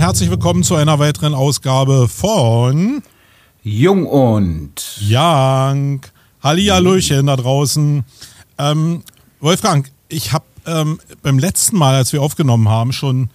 herzlich willkommen zu einer weiteren Ausgabe von Jung und Young. Hallihallöchen da draußen. Ähm, Wolfgang, ich habe ähm, beim letzten Mal, als wir aufgenommen haben, schon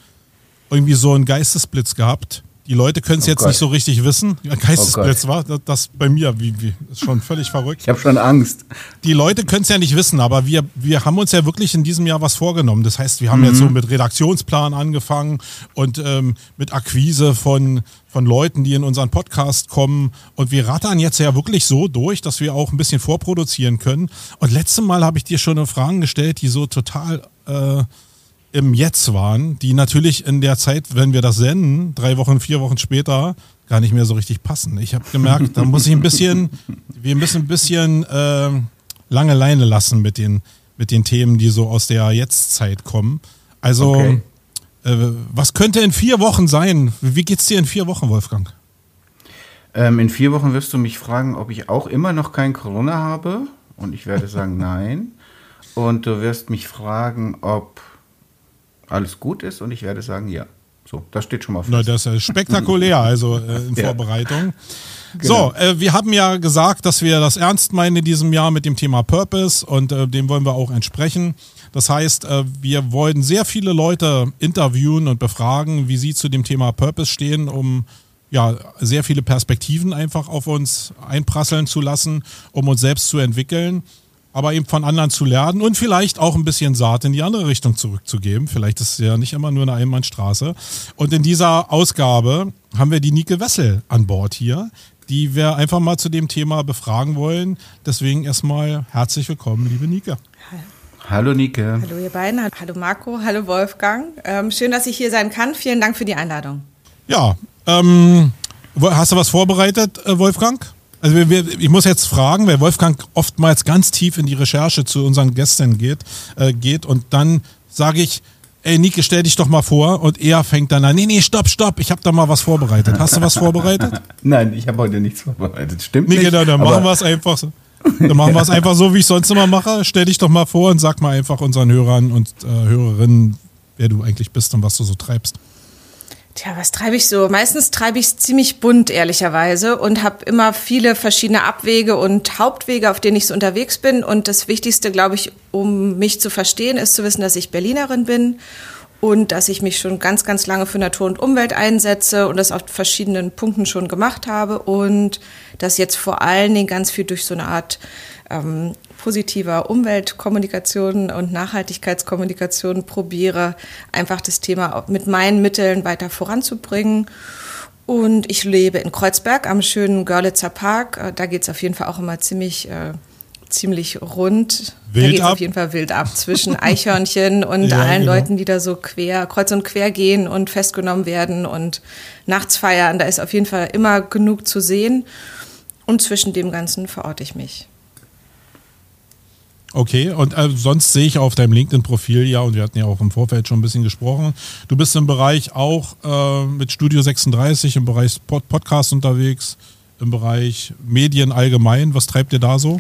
irgendwie so einen Geistesblitz gehabt. Die Leute können es oh jetzt Gott. nicht so richtig wissen. Geistesblitz oh war das, bei mir, wie, wie ist schon völlig verrückt. Ich habe schon Angst. Die Leute können es ja nicht wissen, aber wir, wir haben uns ja wirklich in diesem Jahr was vorgenommen. Das heißt, wir haben mhm. jetzt so mit Redaktionsplan angefangen und ähm, mit Akquise von, von Leuten, die in unseren Podcast kommen. Und wir rattern jetzt ja wirklich so durch, dass wir auch ein bisschen vorproduzieren können. Und letztes Mal habe ich dir schon Fragen gestellt, die so total äh, im Jetzt waren, die natürlich in der Zeit, wenn wir das senden, drei Wochen, vier Wochen später, gar nicht mehr so richtig passen. Ich habe gemerkt, da muss ich ein bisschen, wir müssen ein bisschen äh, lange Leine lassen mit den, mit den Themen, die so aus der Jetztzeit kommen. Also, okay. äh, was könnte in vier Wochen sein? Wie geht's dir in vier Wochen, Wolfgang? Ähm, in vier Wochen wirst du mich fragen, ob ich auch immer noch kein Corona habe. Und ich werde sagen, nein. Und du wirst mich fragen, ob alles gut ist und ich werde sagen, ja. So, das steht schon mal fest. Na, das ist spektakulär, also äh, in ja. Vorbereitung. Genau. So, äh, wir haben ja gesagt, dass wir das ernst meinen in diesem Jahr mit dem Thema Purpose und äh, dem wollen wir auch entsprechen. Das heißt, äh, wir wollen sehr viele Leute interviewen und befragen, wie sie zu dem Thema Purpose stehen, um ja, sehr viele Perspektiven einfach auf uns einprasseln zu lassen, um uns selbst zu entwickeln aber eben von anderen zu lernen und vielleicht auch ein bisschen Saat in die andere Richtung zurückzugeben. Vielleicht ist es ja nicht immer nur eine Einbahnstraße. Und in dieser Ausgabe haben wir die Nike Wessel an Bord hier, die wir einfach mal zu dem Thema befragen wollen. Deswegen erstmal herzlich willkommen, liebe Nike. Hallo Nike. Hallo ihr beiden. Hallo Marco. Hallo Wolfgang. Ähm, schön, dass ich hier sein kann. Vielen Dank für die Einladung. Ja, ähm, hast du was vorbereitet, äh, Wolfgang? Also wir, wir, ich muss jetzt fragen, weil Wolfgang oftmals ganz tief in die Recherche zu unseren Gästen geht, äh, geht und dann sage ich, ey Nike, stell dich doch mal vor und er fängt dann an, nee, nee, stopp, stopp, ich habe da mal was vorbereitet. Hast du was vorbereitet? Nein, ich habe heute nichts vorbereitet, stimmt nee, nicht. Genau, dann machen wir es einfach so. Dann machen wir es einfach so, wie ich sonst immer mache. Stell dich doch mal vor und sag mal einfach unseren Hörern und äh, Hörerinnen, wer du eigentlich bist und was du so treibst. Tja, was treibe ich so? Meistens treibe ich es ziemlich bunt, ehrlicherweise, und habe immer viele verschiedene Abwege und Hauptwege, auf denen ich so unterwegs bin. Und das Wichtigste, glaube ich, um mich zu verstehen, ist zu wissen, dass ich Berlinerin bin und dass ich mich schon ganz, ganz lange für Natur und Umwelt einsetze und das auf verschiedenen Punkten schon gemacht habe und dass jetzt vor allen Dingen ganz viel durch so eine Art ähm, positiver Umweltkommunikation und Nachhaltigkeitskommunikation probiere, einfach das Thema mit meinen Mitteln weiter voranzubringen. Und ich lebe in Kreuzberg am schönen Görlitzer Park. Äh, da geht es auf jeden Fall auch immer ziemlich, äh, ziemlich rund. Wild da geht auf jeden Fall wild ab zwischen Eichhörnchen und ja, allen genau. Leuten, die da so quer, kreuz und quer gehen und festgenommen werden und nachts feiern. Da ist auf jeden Fall immer genug zu sehen. Und zwischen dem Ganzen verorte ich mich. Okay, und äh, sonst sehe ich auf deinem LinkedIn-Profil ja, und wir hatten ja auch im Vorfeld schon ein bisschen gesprochen, du bist im Bereich auch äh, mit Studio 36, im Bereich Pod Podcast unterwegs, im Bereich Medien allgemein. Was treibt ihr da so?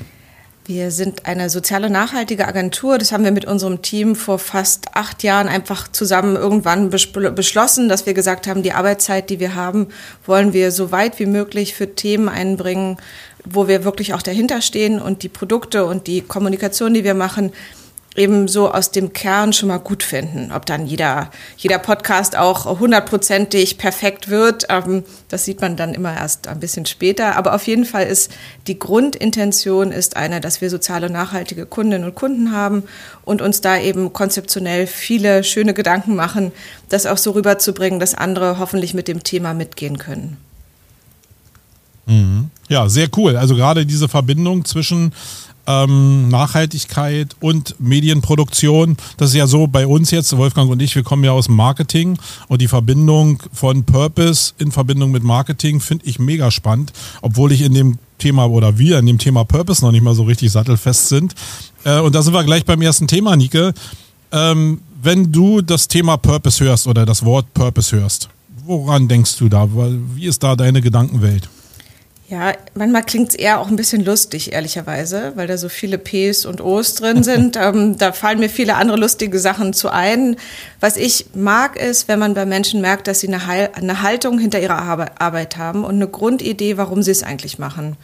Wir sind eine soziale nachhaltige Agentur. Das haben wir mit unserem Team vor fast acht Jahren einfach zusammen irgendwann beschlossen, dass wir gesagt haben, die Arbeitszeit, die wir haben, wollen wir so weit wie möglich für Themen einbringen, wo wir wirklich auch dahinter stehen und die Produkte und die Kommunikation, die wir machen, eben so aus dem Kern schon mal gut finden. Ob dann jeder, jeder Podcast auch hundertprozentig perfekt wird, ähm, das sieht man dann immer erst ein bisschen später. Aber auf jeden Fall ist die Grundintention ist eine, dass wir soziale, nachhaltige Kundinnen und Kunden haben und uns da eben konzeptionell viele schöne Gedanken machen, das auch so rüberzubringen, dass andere hoffentlich mit dem Thema mitgehen können. Mhm. Ja, sehr cool. Also gerade diese Verbindung zwischen ähm, Nachhaltigkeit und Medienproduktion. Das ist ja so bei uns jetzt, Wolfgang und ich, wir kommen ja aus Marketing und die Verbindung von Purpose in Verbindung mit Marketing finde ich mega spannend, obwohl ich in dem Thema oder wir in dem Thema Purpose noch nicht mal so richtig sattelfest sind. Äh, und da sind wir gleich beim ersten Thema, Nike. Ähm, wenn du das Thema Purpose hörst oder das Wort Purpose hörst, woran denkst du da? Wie ist da deine Gedankenwelt? Ja, manchmal klingt es eher auch ein bisschen lustig, ehrlicherweise, weil da so viele Ps und Os drin sind. ähm, da fallen mir viele andere lustige Sachen zu ein. Was ich mag, ist, wenn man bei Menschen merkt, dass sie eine, Heil eine Haltung hinter ihrer Arbeit haben und eine Grundidee, warum sie es eigentlich machen.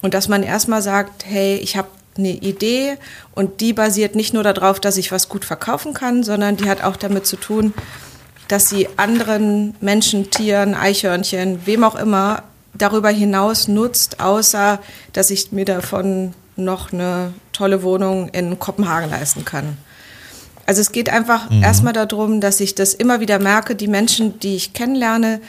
Und dass man erstmal sagt, hey, ich habe eine Idee und die basiert nicht nur darauf, dass ich was gut verkaufen kann, sondern die hat auch damit zu tun, dass sie anderen Menschen, Tieren, Eichhörnchen, wem auch immer darüber hinaus nutzt, außer dass ich mir davon noch eine tolle Wohnung in Kopenhagen leisten kann. Also es geht einfach mhm. erstmal darum, dass ich das immer wieder merke, die Menschen, die ich kennenlerne,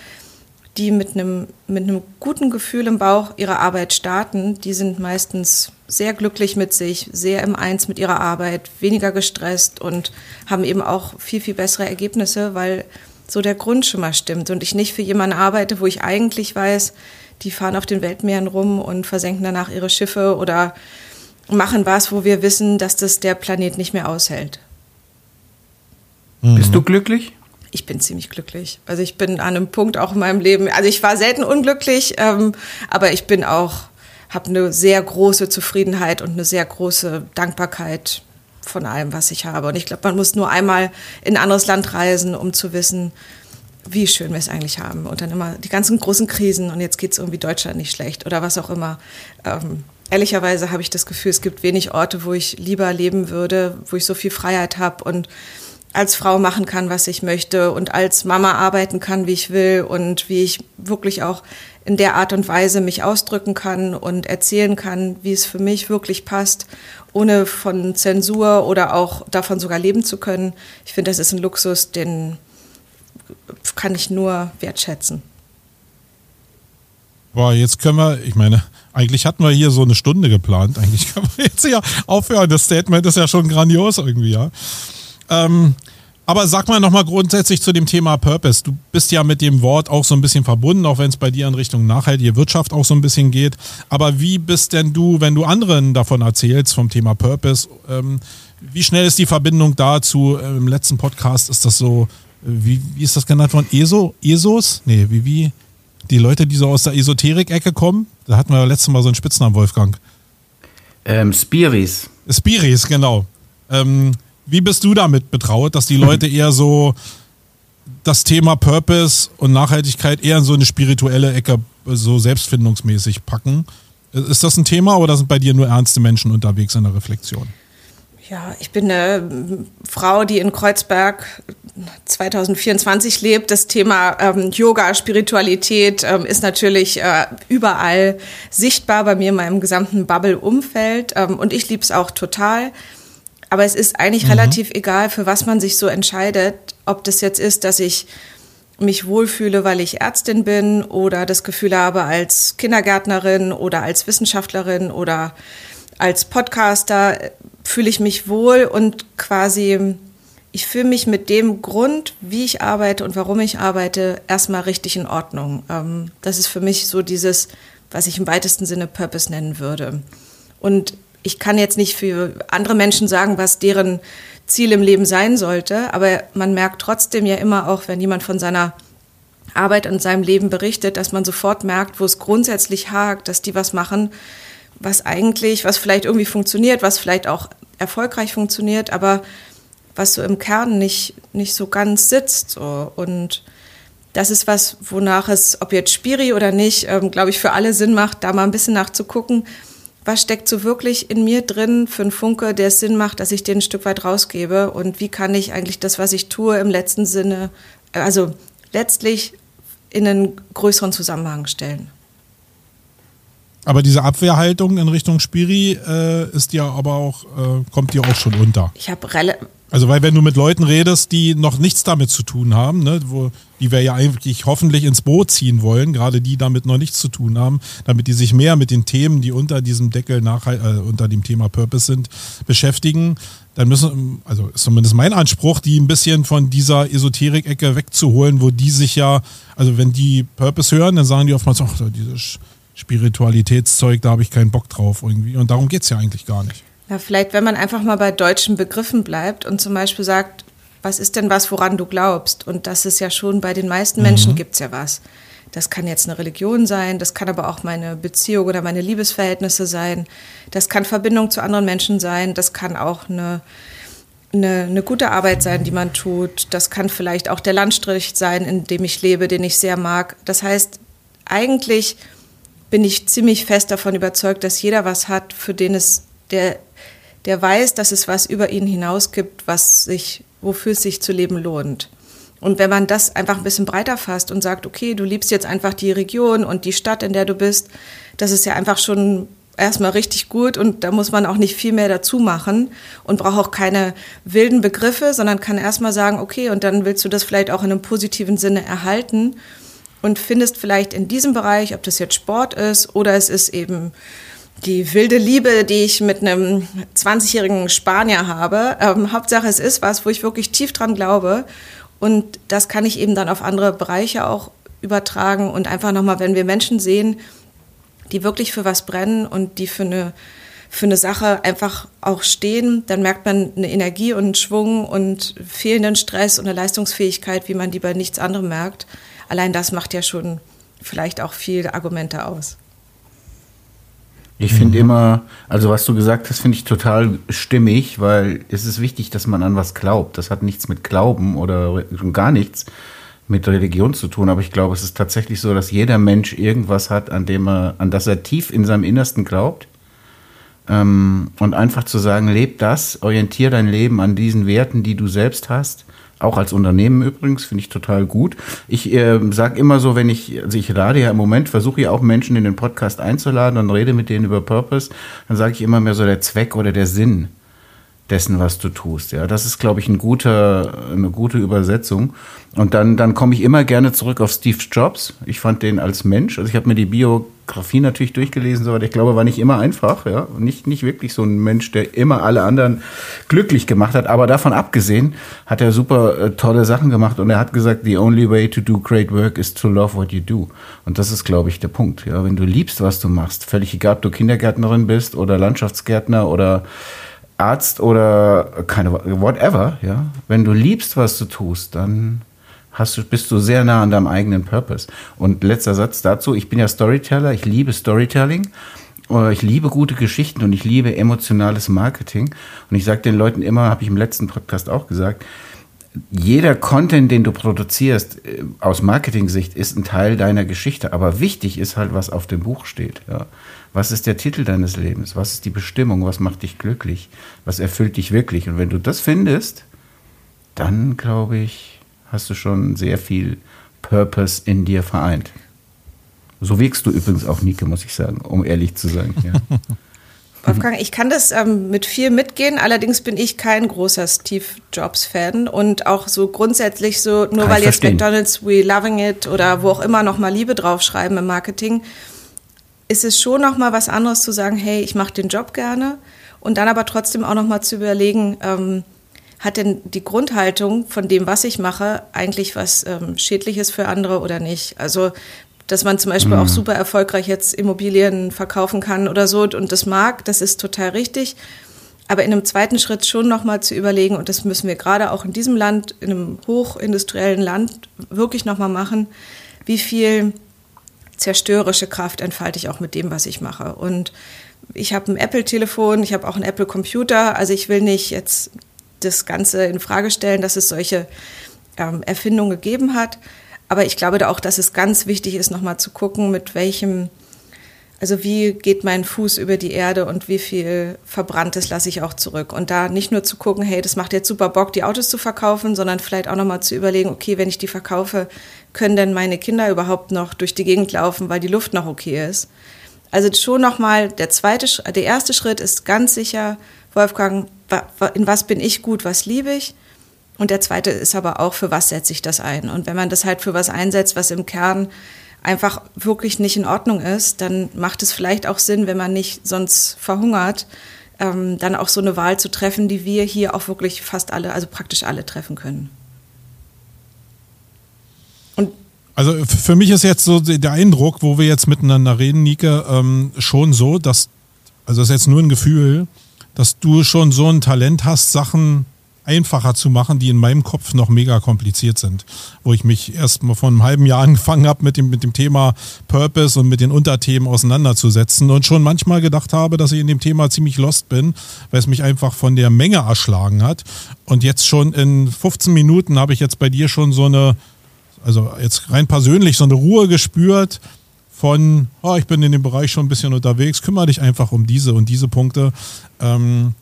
die mit einem, mit einem guten Gefühl im Bauch ihre Arbeit starten, die sind meistens sehr glücklich mit sich, sehr im Eins mit ihrer Arbeit, weniger gestresst und haben eben auch viel, viel bessere Ergebnisse, weil so der Grund schon mal stimmt und ich nicht für jemanden arbeite, wo ich eigentlich weiß, die fahren auf den Weltmeeren rum und versenken danach ihre Schiffe oder machen was, wo wir wissen, dass das der Planet nicht mehr aushält. Mhm. Bist du glücklich? Ich bin ziemlich glücklich. Also ich bin an einem Punkt auch in meinem Leben, also ich war selten unglücklich, ähm, aber ich bin auch, habe eine sehr große Zufriedenheit und eine sehr große Dankbarkeit von allem, was ich habe. Und ich glaube, man muss nur einmal in ein anderes Land reisen, um zu wissen, wie schön wir es eigentlich haben. Und dann immer die ganzen großen Krisen und jetzt geht es irgendwie Deutschland nicht schlecht oder was auch immer. Ähm, ehrlicherweise habe ich das Gefühl, es gibt wenig Orte, wo ich lieber leben würde, wo ich so viel Freiheit habe und als Frau machen kann, was ich möchte und als Mama arbeiten kann, wie ich will und wie ich wirklich auch in der Art und Weise mich ausdrücken kann und erzählen kann, wie es für mich wirklich passt ohne von Zensur oder auch davon sogar leben zu können. Ich finde, das ist ein Luxus, den kann ich nur wertschätzen. Boah, jetzt können wir, ich meine, eigentlich hatten wir hier so eine Stunde geplant. Eigentlich können wir jetzt ja aufhören. Das Statement ist ja schon grandios irgendwie, ja. Ähm, aber sag mal nochmal grundsätzlich zu dem Thema Purpose. Du bist ja mit dem Wort auch so ein bisschen verbunden, auch wenn es bei dir in Richtung nachhaltige Wirtschaft auch so ein bisschen geht. Aber wie bist denn du, wenn du anderen davon erzählst, vom Thema Purpose, ähm, wie schnell ist die Verbindung dazu? Im letzten Podcast ist das so, wie, wie ist das genannt worden? ESO? ESOs? Nee, wie, wie? Die Leute, die so aus der Esoterik-Ecke kommen? Da hatten wir ja letztes Mal so einen Spitznamen, Wolfgang. Ähm, Spiris. Spiris, genau. Ähm, wie bist du damit betraut, dass die Leute eher so das Thema Purpose und Nachhaltigkeit eher in so eine spirituelle Ecke so selbstfindungsmäßig packen? Ist das ein Thema oder sind bei dir nur ernste Menschen unterwegs in der Reflexion? Ja, ich bin eine Frau, die in Kreuzberg 2024 lebt. Das Thema ähm, Yoga, Spiritualität ähm, ist natürlich äh, überall sichtbar bei mir in meinem gesamten Bubble-Umfeld. Ähm, und ich liebe es auch total. Aber es ist eigentlich mhm. relativ egal, für was man sich so entscheidet. Ob das jetzt ist, dass ich mich wohlfühle, weil ich Ärztin bin oder das Gefühl habe als Kindergärtnerin oder als Wissenschaftlerin oder als Podcaster fühle ich mich wohl und quasi ich fühle mich mit dem Grund, wie ich arbeite und warum ich arbeite, erstmal richtig in Ordnung. Ähm, das ist für mich so dieses, was ich im weitesten Sinne Purpose nennen würde. Und ich kann jetzt nicht für andere Menschen sagen, was deren Ziel im Leben sein sollte, aber man merkt trotzdem ja immer auch, wenn jemand von seiner Arbeit und seinem Leben berichtet, dass man sofort merkt, wo es grundsätzlich hakt, dass die was machen, was eigentlich, was vielleicht irgendwie funktioniert, was vielleicht auch erfolgreich funktioniert, aber was so im Kern nicht, nicht so ganz sitzt. So. Und das ist was, wonach es, ob jetzt Spiri oder nicht, ähm, glaube ich, für alle Sinn macht, da mal ein bisschen nachzugucken, was steckt so wirklich in mir drin für einen Funke, der es Sinn macht, dass ich den ein Stück weit rausgebe und wie kann ich eigentlich das, was ich tue, im letzten Sinne, also letztlich in einen größeren Zusammenhang stellen. Aber diese Abwehrhaltung in Richtung Spiri äh, ist dir aber auch, äh, kommt dir auch schon unter. Ich habe also weil wenn du mit Leuten redest, die noch nichts damit zu tun haben, ne, wo, die wir ja eigentlich hoffentlich ins Boot ziehen wollen, gerade die damit noch nichts zu tun haben, damit die sich mehr mit den Themen, die unter diesem Deckel nach, äh, unter dem Thema Purpose sind, beschäftigen, dann müssen, also ist zumindest mein Anspruch, die ein bisschen von dieser Esoterik-Ecke wegzuholen, wo die sich ja, also wenn die Purpose hören, dann sagen die oftmals, ach, dieses Spiritualitätszeug, da habe ich keinen Bock drauf irgendwie. Und darum geht es ja eigentlich gar nicht. Ja, vielleicht, wenn man einfach mal bei deutschen Begriffen bleibt und zum Beispiel sagt, was ist denn was, woran du glaubst? Und das ist ja schon bei den meisten Menschen mhm. gibt es ja was. Das kann jetzt eine Religion sein, das kann aber auch meine Beziehung oder meine Liebesverhältnisse sein, das kann Verbindung zu anderen Menschen sein, das kann auch eine, eine, eine gute Arbeit sein, die man tut, das kann vielleicht auch der Landstrich sein, in dem ich lebe, den ich sehr mag. Das heißt, eigentlich bin ich ziemlich fest davon überzeugt, dass jeder was hat, für den es der, der weiß, dass es was über ihn hinaus gibt, was sich, wofür es sich zu leben lohnt. Und wenn man das einfach ein bisschen breiter fasst und sagt, okay, du liebst jetzt einfach die Region und die Stadt, in der du bist, das ist ja einfach schon erstmal richtig gut und da muss man auch nicht viel mehr dazu machen und braucht auch keine wilden Begriffe, sondern kann erstmal sagen, okay, und dann willst du das vielleicht auch in einem positiven Sinne erhalten und findest vielleicht in diesem Bereich, ob das jetzt Sport ist oder es ist eben die wilde Liebe, die ich mit einem 20-jährigen Spanier habe. Ähm, Hauptsache, es ist was, wo ich wirklich tief dran glaube. Und das kann ich eben dann auf andere Bereiche auch übertragen. Und einfach nochmal, wenn wir Menschen sehen, die wirklich für was brennen und die für eine, für eine Sache einfach auch stehen, dann merkt man eine Energie und einen Schwung und fehlenden Stress und eine Leistungsfähigkeit, wie man die bei nichts anderem merkt. Allein das macht ja schon vielleicht auch viele Argumente aus. Ich finde mhm. immer, also was du gesagt hast, finde ich total stimmig, weil es ist wichtig, dass man an was glaubt. Das hat nichts mit Glauben oder gar nichts mit Religion zu tun, aber ich glaube, es ist tatsächlich so, dass jeder Mensch irgendwas hat, an dem er, an das er tief in seinem Innersten glaubt. Ähm, und einfach zu sagen, leb das, orientier dein Leben an diesen Werten, die du selbst hast auch als Unternehmen übrigens, finde ich total gut. Ich äh, sage immer so, wenn ich, also ich lade ja im Moment, versuche ja auch Menschen in den Podcast einzuladen und rede mit denen über Purpose, dann sage ich immer mehr so der Zweck oder der Sinn dessen, was du tust. Ja, das ist, glaube ich, ein guter, eine gute Übersetzung. Und dann, dann komme ich immer gerne zurück auf Steve Jobs. Ich fand den als Mensch, also ich habe mir die Biografie natürlich durchgelesen, aber ich glaube, war nicht immer einfach, ja, nicht, nicht wirklich so ein Mensch, der immer alle anderen glücklich gemacht hat. Aber davon abgesehen hat er super äh, tolle Sachen gemacht und er hat gesagt, the only way to do great work is to love what you do. Und das ist, glaube ich, der Punkt. Ja, wenn du liebst, was du machst, völlig egal, ob du Kindergärtnerin bist oder Landschaftsgärtner oder Arzt oder keine whatever, ja, wenn du liebst, was du tust, dann hast du, bist du sehr nah an deinem eigenen Purpose. Und letzter Satz dazu, ich bin ja Storyteller, ich liebe Storytelling. Äh, ich liebe gute Geschichten und ich liebe emotionales Marketing. Und ich sage den Leuten immer, habe ich im letzten Podcast auch gesagt, jeder Content, den du produzierst, äh, aus Marketing-Sicht, ist ein Teil deiner Geschichte. Aber wichtig ist halt, was auf dem Buch steht. Ja. Was ist der Titel deines Lebens? Was ist die Bestimmung? Was macht dich glücklich? Was erfüllt dich wirklich? Und wenn du das findest, dann glaube ich, hast du schon sehr viel Purpose in dir vereint. So wirkst du übrigens auch, Nike, muss ich sagen, um ehrlich zu sein. Ja. Wolfgang, ich kann das ähm, mit viel mitgehen, allerdings bin ich kein großer Steve Jobs-Fan und auch so grundsätzlich so, nur kann weil jetzt. McDonalds We Loving It oder wo auch immer nochmal Liebe draufschreiben im Marketing, ist es schon nochmal was anderes zu sagen, hey, ich mache den Job gerne und dann aber trotzdem auch nochmal zu überlegen, ähm, hat denn die Grundhaltung von dem, was ich mache, eigentlich was ähm, Schädliches für andere oder nicht? Also, dass man zum Beispiel mhm. auch super erfolgreich jetzt Immobilien verkaufen kann oder so und das mag, das ist total richtig. Aber in einem zweiten Schritt schon nochmal zu überlegen, und das müssen wir gerade auch in diesem Land, in einem hochindustriellen Land wirklich nochmal machen, wie viel zerstörerische Kraft entfalte ich auch mit dem, was ich mache. Und ich habe ein Apple-Telefon, ich habe auch einen Apple-Computer, also ich will nicht jetzt das Ganze in Frage stellen, dass es solche ähm, Erfindungen gegeben hat. Aber ich glaube da auch, dass es ganz wichtig ist, nochmal zu gucken, mit welchem, also wie geht mein Fuß über die Erde und wie viel Verbranntes lasse ich auch zurück. Und da nicht nur zu gucken, hey, das macht jetzt super Bock, die Autos zu verkaufen, sondern vielleicht auch nochmal zu überlegen, okay, wenn ich die verkaufe, können denn meine Kinder überhaupt noch durch die Gegend laufen, weil die Luft noch okay ist. Also schon nochmal, der zweite, der erste Schritt ist ganz sicher, Wolfgang, in was bin ich gut, was liebe ich? Und der zweite ist aber auch, für was setze ich das ein? Und wenn man das halt für was einsetzt, was im Kern einfach wirklich nicht in Ordnung ist, dann macht es vielleicht auch Sinn, wenn man nicht sonst verhungert, ähm, dann auch so eine Wahl zu treffen, die wir hier auch wirklich fast alle, also praktisch alle treffen können. Und also für mich ist jetzt so der Eindruck, wo wir jetzt miteinander reden, Nike, ähm, schon so, dass, also das ist jetzt nur ein Gefühl, dass du schon so ein Talent hast, Sachen einfacher zu machen, die in meinem Kopf noch mega kompliziert sind. Wo ich mich erst mal vor einem halben Jahr angefangen habe, mit dem, mit dem Thema Purpose und mit den Unterthemen auseinanderzusetzen und schon manchmal gedacht habe, dass ich in dem Thema ziemlich lost bin, weil es mich einfach von der Menge erschlagen hat. Und jetzt schon in 15 Minuten habe ich jetzt bei dir schon so eine, also jetzt rein persönlich, so eine Ruhe gespürt, von, oh, ich bin in dem Bereich schon ein bisschen unterwegs, kümmere dich einfach um diese und diese Punkte. Ähm,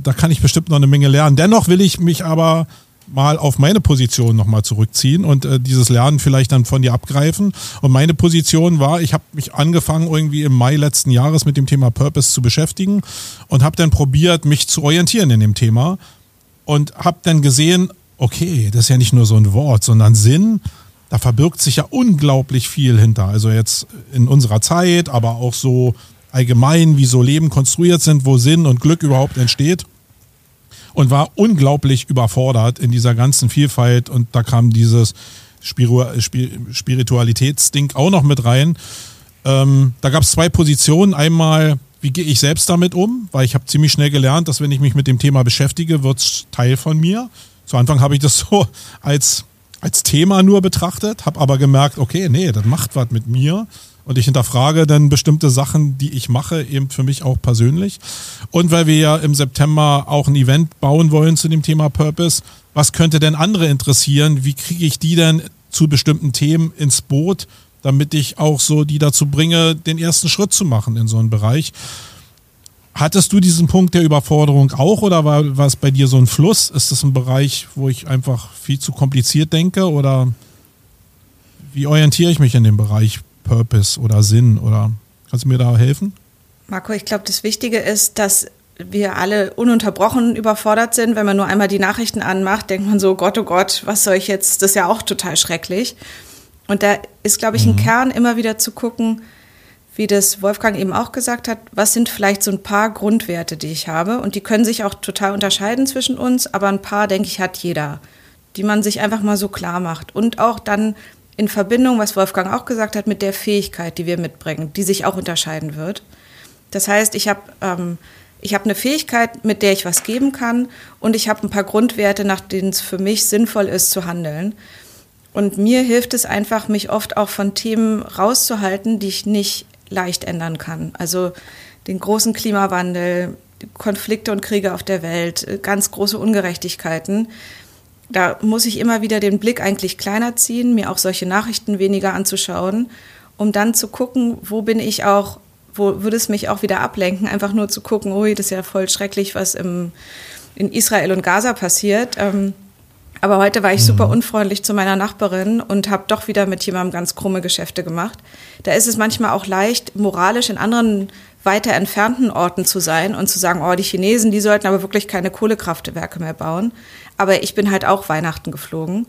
da kann ich bestimmt noch eine Menge lernen. Dennoch will ich mich aber mal auf meine Position nochmal zurückziehen und äh, dieses Lernen vielleicht dann von dir abgreifen. Und meine Position war, ich habe mich angefangen irgendwie im Mai letzten Jahres mit dem Thema Purpose zu beschäftigen und habe dann probiert, mich zu orientieren in dem Thema und habe dann gesehen, okay, das ist ja nicht nur so ein Wort, sondern Sinn da verbirgt sich ja unglaublich viel hinter. Also jetzt in unserer Zeit, aber auch so allgemein, wie so Leben konstruiert sind, wo Sinn und Glück überhaupt entsteht. Und war unglaublich überfordert in dieser ganzen Vielfalt. Und da kam dieses Spiritualitätsding auch noch mit rein. Ähm, da gab es zwei Positionen. Einmal, wie gehe ich selbst damit um? Weil ich habe ziemlich schnell gelernt, dass wenn ich mich mit dem Thema beschäftige, wird es Teil von mir. Zu Anfang habe ich das so als als Thema nur betrachtet, habe aber gemerkt, okay, nee, das macht was mit mir. Und ich hinterfrage dann bestimmte Sachen, die ich mache, eben für mich auch persönlich. Und weil wir ja im September auch ein Event bauen wollen zu dem Thema Purpose, was könnte denn andere interessieren? Wie kriege ich die denn zu bestimmten Themen ins Boot, damit ich auch so die dazu bringe, den ersten Schritt zu machen in so einen Bereich? Hattest du diesen Punkt der Überforderung auch oder war, war es bei dir so ein Fluss? Ist das ein Bereich, wo ich einfach viel zu kompliziert denke oder wie orientiere ich mich in dem Bereich Purpose oder Sinn oder kannst du mir da helfen? Marco, ich glaube, das Wichtige ist, dass wir alle ununterbrochen überfordert sind. Wenn man nur einmal die Nachrichten anmacht, denkt man so, Gott, oh Gott, was soll ich jetzt? Das ist ja auch total schrecklich. Und da ist, glaube ich, ein mhm. Kern, immer wieder zu gucken, wie das Wolfgang eben auch gesagt hat, was sind vielleicht so ein paar Grundwerte, die ich habe? Und die können sich auch total unterscheiden zwischen uns, aber ein paar, denke ich, hat jeder, die man sich einfach mal so klar macht. Und auch dann in Verbindung, was Wolfgang auch gesagt hat, mit der Fähigkeit, die wir mitbringen, die sich auch unterscheiden wird. Das heißt, ich habe ähm, ich habe eine Fähigkeit, mit der ich was geben kann und ich habe ein paar Grundwerte, nach denen es für mich sinnvoll ist zu handeln. Und mir hilft es einfach, mich oft auch von Themen rauszuhalten, die ich nicht leicht ändern kann. Also den großen Klimawandel, Konflikte und Kriege auf der Welt, ganz große Ungerechtigkeiten. Da muss ich immer wieder den Blick eigentlich kleiner ziehen, mir auch solche Nachrichten weniger anzuschauen, um dann zu gucken, wo bin ich auch, wo würde es mich auch wieder ablenken, einfach nur zu gucken, ui, das ist ja voll schrecklich, was im, in Israel und Gaza passiert. Ähm, aber heute war ich mhm. super unfreundlich zu meiner Nachbarin und habe doch wieder mit jemandem ganz krumme Geschäfte gemacht. Da ist es manchmal auch leicht, moralisch in anderen weiter entfernten Orten zu sein und zu sagen, oh, die Chinesen, die sollten aber wirklich keine Kohlekraftwerke mehr bauen. Aber ich bin halt auch Weihnachten geflogen.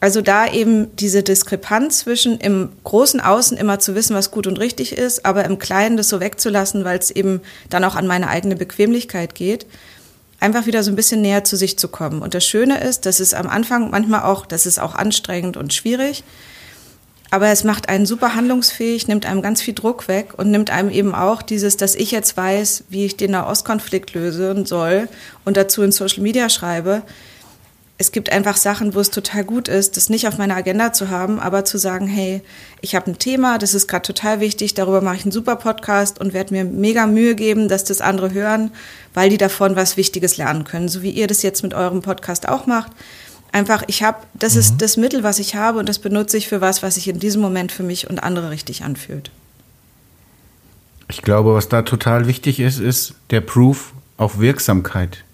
Also da eben diese Diskrepanz zwischen im großen Außen immer zu wissen, was gut und richtig ist, aber im Kleinen das so wegzulassen, weil es eben dann auch an meine eigene Bequemlichkeit geht einfach wieder so ein bisschen näher zu sich zu kommen. Und das Schöne ist, dass es am Anfang manchmal auch, das ist auch anstrengend und schwierig, aber es macht einen super handlungsfähig, nimmt einem ganz viel Druck weg und nimmt einem eben auch dieses, dass ich jetzt weiß, wie ich den Nahostkonflikt lösen soll und dazu in Social Media schreibe, es gibt einfach Sachen, wo es total gut ist, das nicht auf meiner Agenda zu haben, aber zu sagen, hey, ich habe ein Thema, das ist gerade total wichtig, darüber mache ich einen super Podcast und werde mir mega Mühe geben, dass das andere hören, weil die davon was Wichtiges lernen können, so wie ihr das jetzt mit eurem Podcast auch macht. Einfach, ich habe, das mhm. ist das Mittel, was ich habe und das benutze ich für was, was sich in diesem Moment für mich und andere richtig anfühlt. Ich glaube, was da total wichtig ist, ist der Proof auf Wirksamkeit.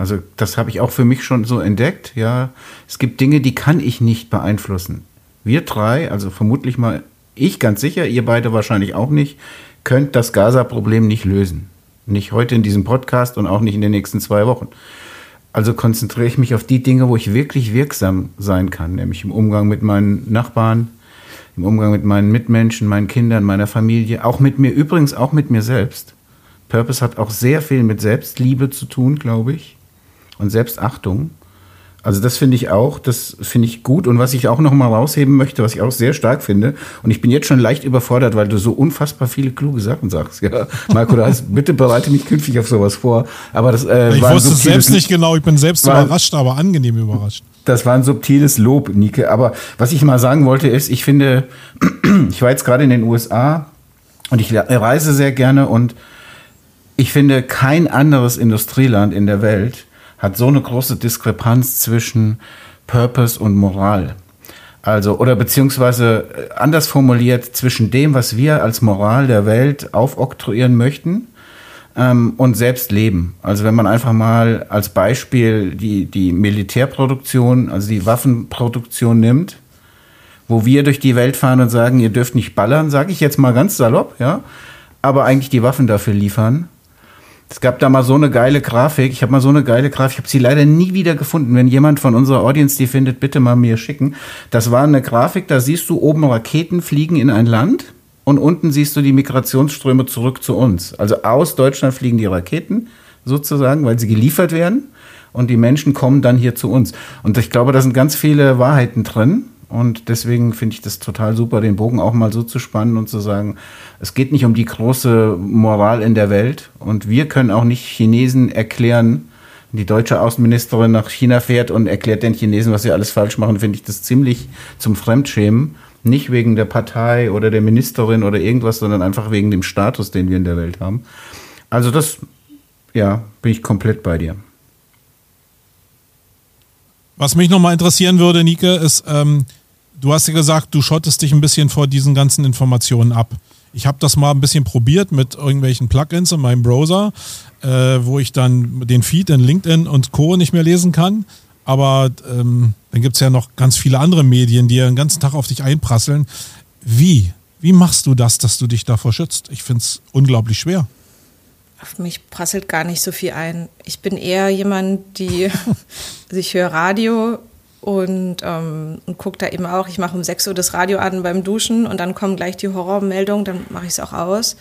Also das habe ich auch für mich schon so entdeckt. Ja, es gibt Dinge, die kann ich nicht beeinflussen. Wir drei, also vermutlich mal ich ganz sicher, ihr beide wahrscheinlich auch nicht, könnt das Gaza-Problem nicht lösen. Nicht heute in diesem Podcast und auch nicht in den nächsten zwei Wochen. Also konzentriere ich mich auf die Dinge, wo ich wirklich wirksam sein kann, nämlich im Umgang mit meinen Nachbarn, im Umgang mit meinen Mitmenschen, meinen Kindern, meiner Familie, auch mit mir, übrigens auch mit mir selbst. Purpose hat auch sehr viel mit Selbstliebe zu tun, glaube ich und Selbstachtung. Also das finde ich auch, das finde ich gut. Und was ich auch noch mal rausheben möchte, was ich auch sehr stark finde, und ich bin jetzt schon leicht überfordert, weil du so unfassbar viele kluge Sachen sagst. Ja, Marco, du hast, bitte bereite mich künftig auf sowas vor. Aber das, äh, ich wusste es selbst nicht genau, ich bin selbst war, überrascht, aber angenehm überrascht. Das war ein subtiles Lob, Nike. Aber was ich mal sagen wollte, ist, ich finde, ich war jetzt gerade in den USA und ich reise sehr gerne und ich finde, kein anderes Industrieland in der Welt hat so eine große Diskrepanz zwischen Purpose und Moral. Also, oder beziehungsweise äh, anders formuliert, zwischen dem, was wir als Moral der Welt aufoktroyieren möchten ähm, und selbst leben. Also wenn man einfach mal als Beispiel die, die Militärproduktion, also die Waffenproduktion nimmt, wo wir durch die Welt fahren und sagen, ihr dürft nicht ballern, sage ich jetzt mal ganz salopp, ja, aber eigentlich die Waffen dafür liefern es gab da mal so eine geile Grafik. Ich habe mal so eine geile Grafik. Ich habe sie leider nie wieder gefunden. Wenn jemand von unserer Audience die findet, bitte mal mir schicken. Das war eine Grafik, da siehst du oben Raketen fliegen in ein Land und unten siehst du die Migrationsströme zurück zu uns. Also aus Deutschland fliegen die Raketen sozusagen, weil sie geliefert werden und die Menschen kommen dann hier zu uns. Und ich glaube, da sind ganz viele Wahrheiten drin. Und deswegen finde ich das total super, den Bogen auch mal so zu spannen und zu sagen, es geht nicht um die große Moral in der Welt. Und wir können auch nicht Chinesen erklären, die deutsche Außenministerin nach China fährt und erklärt den Chinesen, was sie alles falsch machen, finde ich das ziemlich zum Fremdschämen. Nicht wegen der Partei oder der Ministerin oder irgendwas, sondern einfach wegen dem Status, den wir in der Welt haben. Also das, ja, bin ich komplett bei dir. Was mich nochmal interessieren würde, Nike, ist, ähm, du hast ja gesagt, du schottest dich ein bisschen vor diesen ganzen Informationen ab. Ich habe das mal ein bisschen probiert mit irgendwelchen Plugins in meinem Browser, äh, wo ich dann den Feed in LinkedIn und Co. nicht mehr lesen kann. Aber ähm, dann gibt es ja noch ganz viele andere Medien, die ja den ganzen Tag auf dich einprasseln. Wie? Wie machst du das, dass du dich davor schützt? Ich finde es unglaublich schwer. Auf mich prasselt gar nicht so viel ein. Ich bin eher jemand, die, also ich höre Radio und, ähm, und gucke da eben auch, ich mache um 6 Uhr das Radio an beim Duschen und dann kommen gleich die Horrormeldungen, dann mache ich es auch aus.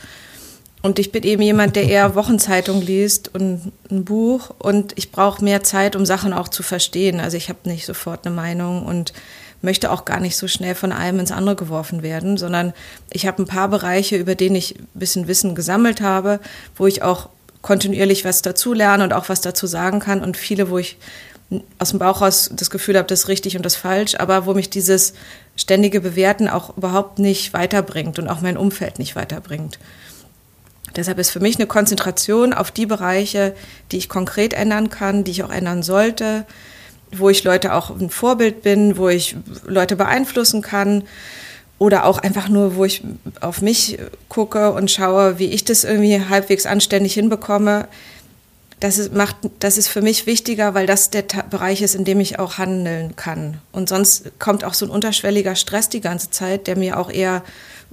Und ich bin eben jemand, der eher Wochenzeitung liest und ein Buch und ich brauche mehr Zeit, um Sachen auch zu verstehen. Also ich habe nicht sofort eine Meinung und möchte auch gar nicht so schnell von einem ins andere geworfen werden, sondern ich habe ein paar Bereiche, über denen ich ein bisschen Wissen gesammelt habe, wo ich auch kontinuierlich was dazu lerne und auch was dazu sagen kann und viele, wo ich aus dem Bauch raus das Gefühl habe, das ist richtig und das ist falsch, aber wo mich dieses ständige Bewerten auch überhaupt nicht weiterbringt und auch mein Umfeld nicht weiterbringt. Deshalb ist für mich eine Konzentration auf die Bereiche, die ich konkret ändern kann, die ich auch ändern sollte, wo ich Leute auch ein Vorbild bin, wo ich Leute beeinflussen kann oder auch einfach nur, wo ich auf mich gucke und schaue, wie ich das irgendwie halbwegs anständig hinbekomme das ist, macht, das ist für mich wichtiger, weil das der Bereich ist, in dem ich auch handeln kann. Und sonst kommt auch so ein unterschwelliger Stress die ganze Zeit, der mir auch eher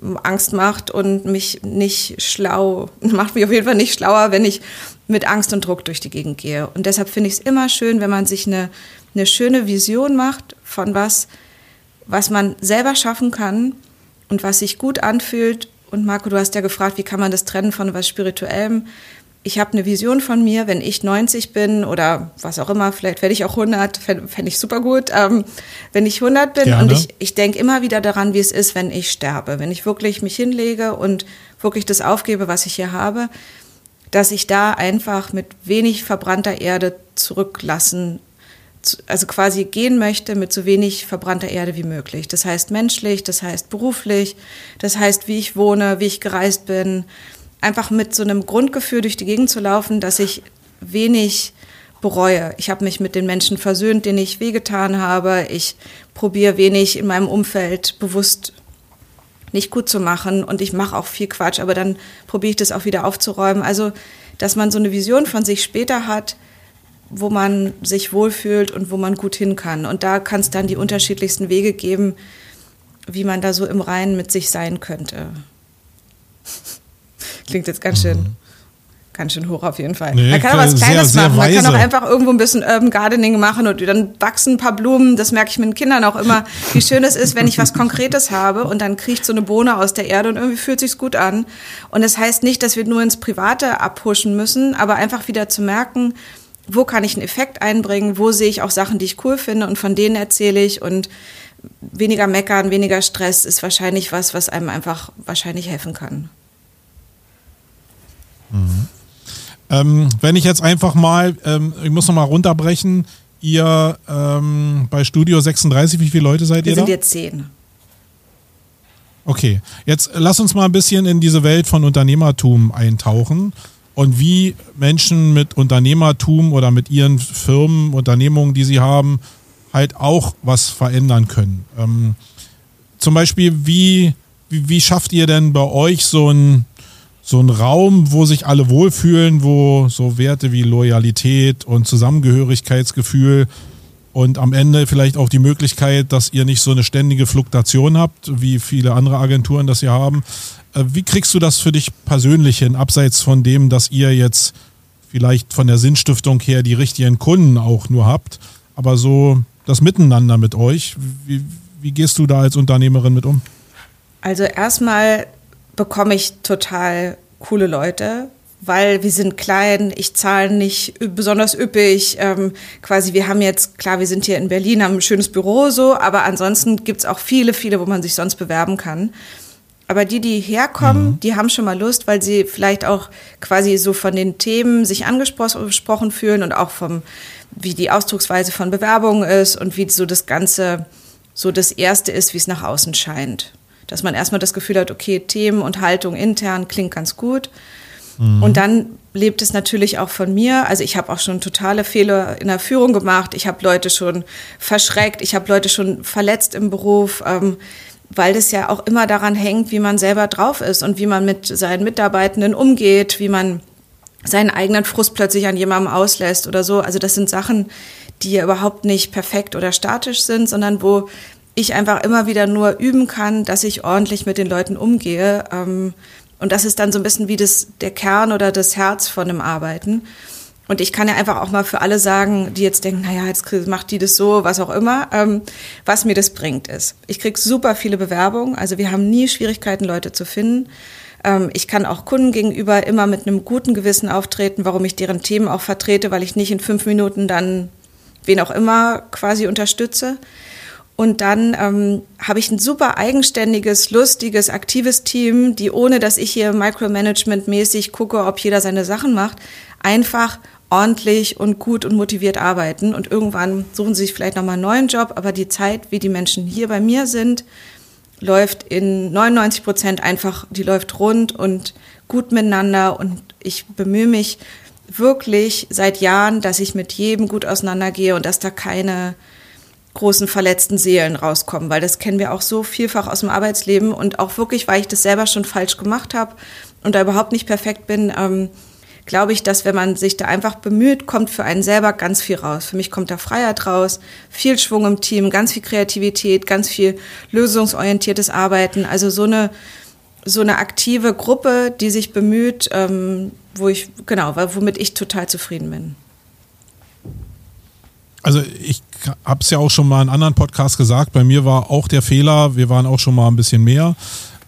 ähm, Angst macht und mich nicht schlau, macht mich auf jeden Fall nicht schlauer, wenn ich mit Angst und Druck durch die Gegend gehe. Und deshalb finde ich es immer schön, wenn man sich eine, eine schöne Vision macht von was, was man selber schaffen kann und was sich gut anfühlt. Und Marco, du hast ja gefragt, wie kann man das trennen von was Spirituellem? Ich habe eine Vision von mir, wenn ich 90 bin oder was auch immer, vielleicht werde ich auch 100, fände fänd ich super gut, ähm, wenn ich 100 bin Gerne. und ich, ich denke immer wieder daran, wie es ist, wenn ich sterbe, wenn ich wirklich mich hinlege und wirklich das aufgebe, was ich hier habe, dass ich da einfach mit wenig verbrannter Erde zurücklassen, also quasi gehen möchte mit so wenig verbrannter Erde wie möglich. Das heißt menschlich, das heißt beruflich, das heißt, wie ich wohne, wie ich gereist bin, einfach mit so einem Grundgefühl durch die Gegend zu laufen, dass ich wenig bereue. Ich habe mich mit den Menschen versöhnt, denen ich wehgetan habe. Ich probiere wenig in meinem Umfeld bewusst nicht gut zu machen und ich mache auch viel Quatsch, aber dann probiere ich das auch wieder aufzuräumen. Also, dass man so eine Vision von sich später hat, wo man sich wohlfühlt und wo man gut hin kann. Und da kann es dann die unterschiedlichsten Wege geben, wie man da so im Reinen mit sich sein könnte. Klingt jetzt ganz schön. Mhm. Ganz schön hoch auf jeden Fall. Nee, man kann auch was Kleines sehr, machen. man kann auch einfach irgendwo ein bisschen Urban Gardening machen und dann wachsen ein paar Blumen. Das merke ich mit den Kindern auch immer, wie schön es ist, wenn ich was Konkretes habe und dann kriecht so eine Bohne aus der Erde und irgendwie fühlt sich's gut an. Und das heißt nicht, dass wir nur ins Private abhuschen müssen, aber einfach wieder zu merken, wo kann ich einen Effekt einbringen, wo sehe ich auch Sachen, die ich cool finde und von denen erzähle ich und weniger meckern, weniger Stress ist wahrscheinlich was, was einem einfach wahrscheinlich helfen kann. Mhm. Ähm, wenn ich jetzt einfach mal, ähm, ich muss noch mal runterbrechen, ihr ähm, bei Studio 36, wie viele Leute seid Wir ihr da? sind jetzt zehn. Okay, jetzt lass uns mal ein bisschen in diese Welt von Unternehmertum eintauchen und wie Menschen mit Unternehmertum oder mit ihren Firmen, Unternehmungen, die sie haben, halt auch was verändern können. Ähm, zum Beispiel, wie, wie, wie schafft ihr denn bei euch so ein so ein Raum, wo sich alle wohlfühlen, wo so Werte wie Loyalität und Zusammengehörigkeitsgefühl und am Ende vielleicht auch die Möglichkeit, dass ihr nicht so eine ständige Fluktuation habt, wie viele andere Agenturen das hier haben. Äh, wie kriegst du das für dich persönlich hin, abseits von dem, dass ihr jetzt vielleicht von der Sinnstiftung her die richtigen Kunden auch nur habt, aber so das Miteinander mit euch, wie, wie gehst du da als Unternehmerin mit um? Also erstmal bekomme ich total coole Leute, weil wir sind klein, ich zahle nicht besonders üppig. Ähm, quasi, wir haben jetzt, klar, wir sind hier in Berlin, haben ein schönes Büro so, aber ansonsten gibt es auch viele, viele, wo man sich sonst bewerben kann. Aber die, die herkommen, mhm. die haben schon mal Lust, weil sie vielleicht auch quasi so von den Themen sich angesprochen fühlen und auch vom, wie die Ausdrucksweise von Bewerbungen ist und wie so das Ganze so das Erste ist, wie es nach außen scheint dass man erstmal das Gefühl hat, okay, Themen und Haltung intern klingt ganz gut. Mhm. Und dann lebt es natürlich auch von mir. Also ich habe auch schon totale Fehler in der Führung gemacht. Ich habe Leute schon verschreckt. Ich habe Leute schon verletzt im Beruf, ähm, weil das ja auch immer daran hängt, wie man selber drauf ist und wie man mit seinen Mitarbeitenden umgeht, wie man seinen eigenen Frust plötzlich an jemandem auslässt oder so. Also das sind Sachen, die ja überhaupt nicht perfekt oder statisch sind, sondern wo ich einfach immer wieder nur üben kann, dass ich ordentlich mit den Leuten umgehe. Ähm, und das ist dann so ein bisschen wie das, der Kern oder das Herz von dem Arbeiten. Und ich kann ja einfach auch mal für alle sagen, die jetzt denken, naja, jetzt macht die das so, was auch immer, ähm, was mir das bringt ist. Ich kriege super viele Bewerbungen, also wir haben nie Schwierigkeiten, Leute zu finden. Ähm, ich kann auch Kunden gegenüber immer mit einem guten Gewissen auftreten, warum ich deren Themen auch vertrete, weil ich nicht in fünf Minuten dann wen auch immer quasi unterstütze. Und dann ähm, habe ich ein super eigenständiges, lustiges, aktives Team, die ohne dass ich hier Micromanagement-mäßig gucke, ob jeder seine Sachen macht, einfach ordentlich und gut und motiviert arbeiten. Und irgendwann suchen sie sich vielleicht nochmal einen neuen Job, aber die Zeit, wie die Menschen hier bei mir sind, läuft in 99 Prozent einfach, die läuft rund und gut miteinander. Und ich bemühe mich wirklich seit Jahren, dass ich mit jedem gut auseinandergehe und dass da keine großen verletzten Seelen rauskommen, weil das kennen wir auch so vielfach aus dem Arbeitsleben und auch wirklich, weil ich das selber schon falsch gemacht habe und da überhaupt nicht perfekt bin, ähm, glaube ich, dass wenn man sich da einfach bemüht, kommt für einen selber ganz viel raus. Für mich kommt da Freiheit raus, viel Schwung im Team, ganz viel Kreativität, ganz viel lösungsorientiertes Arbeiten, also so eine so eine aktive Gruppe, die sich bemüht, ähm, wo ich genau, womit ich total zufrieden bin. Also ich habe es ja auch schon mal in anderen Podcasts gesagt, bei mir war auch der Fehler, wir waren auch schon mal ein bisschen mehr.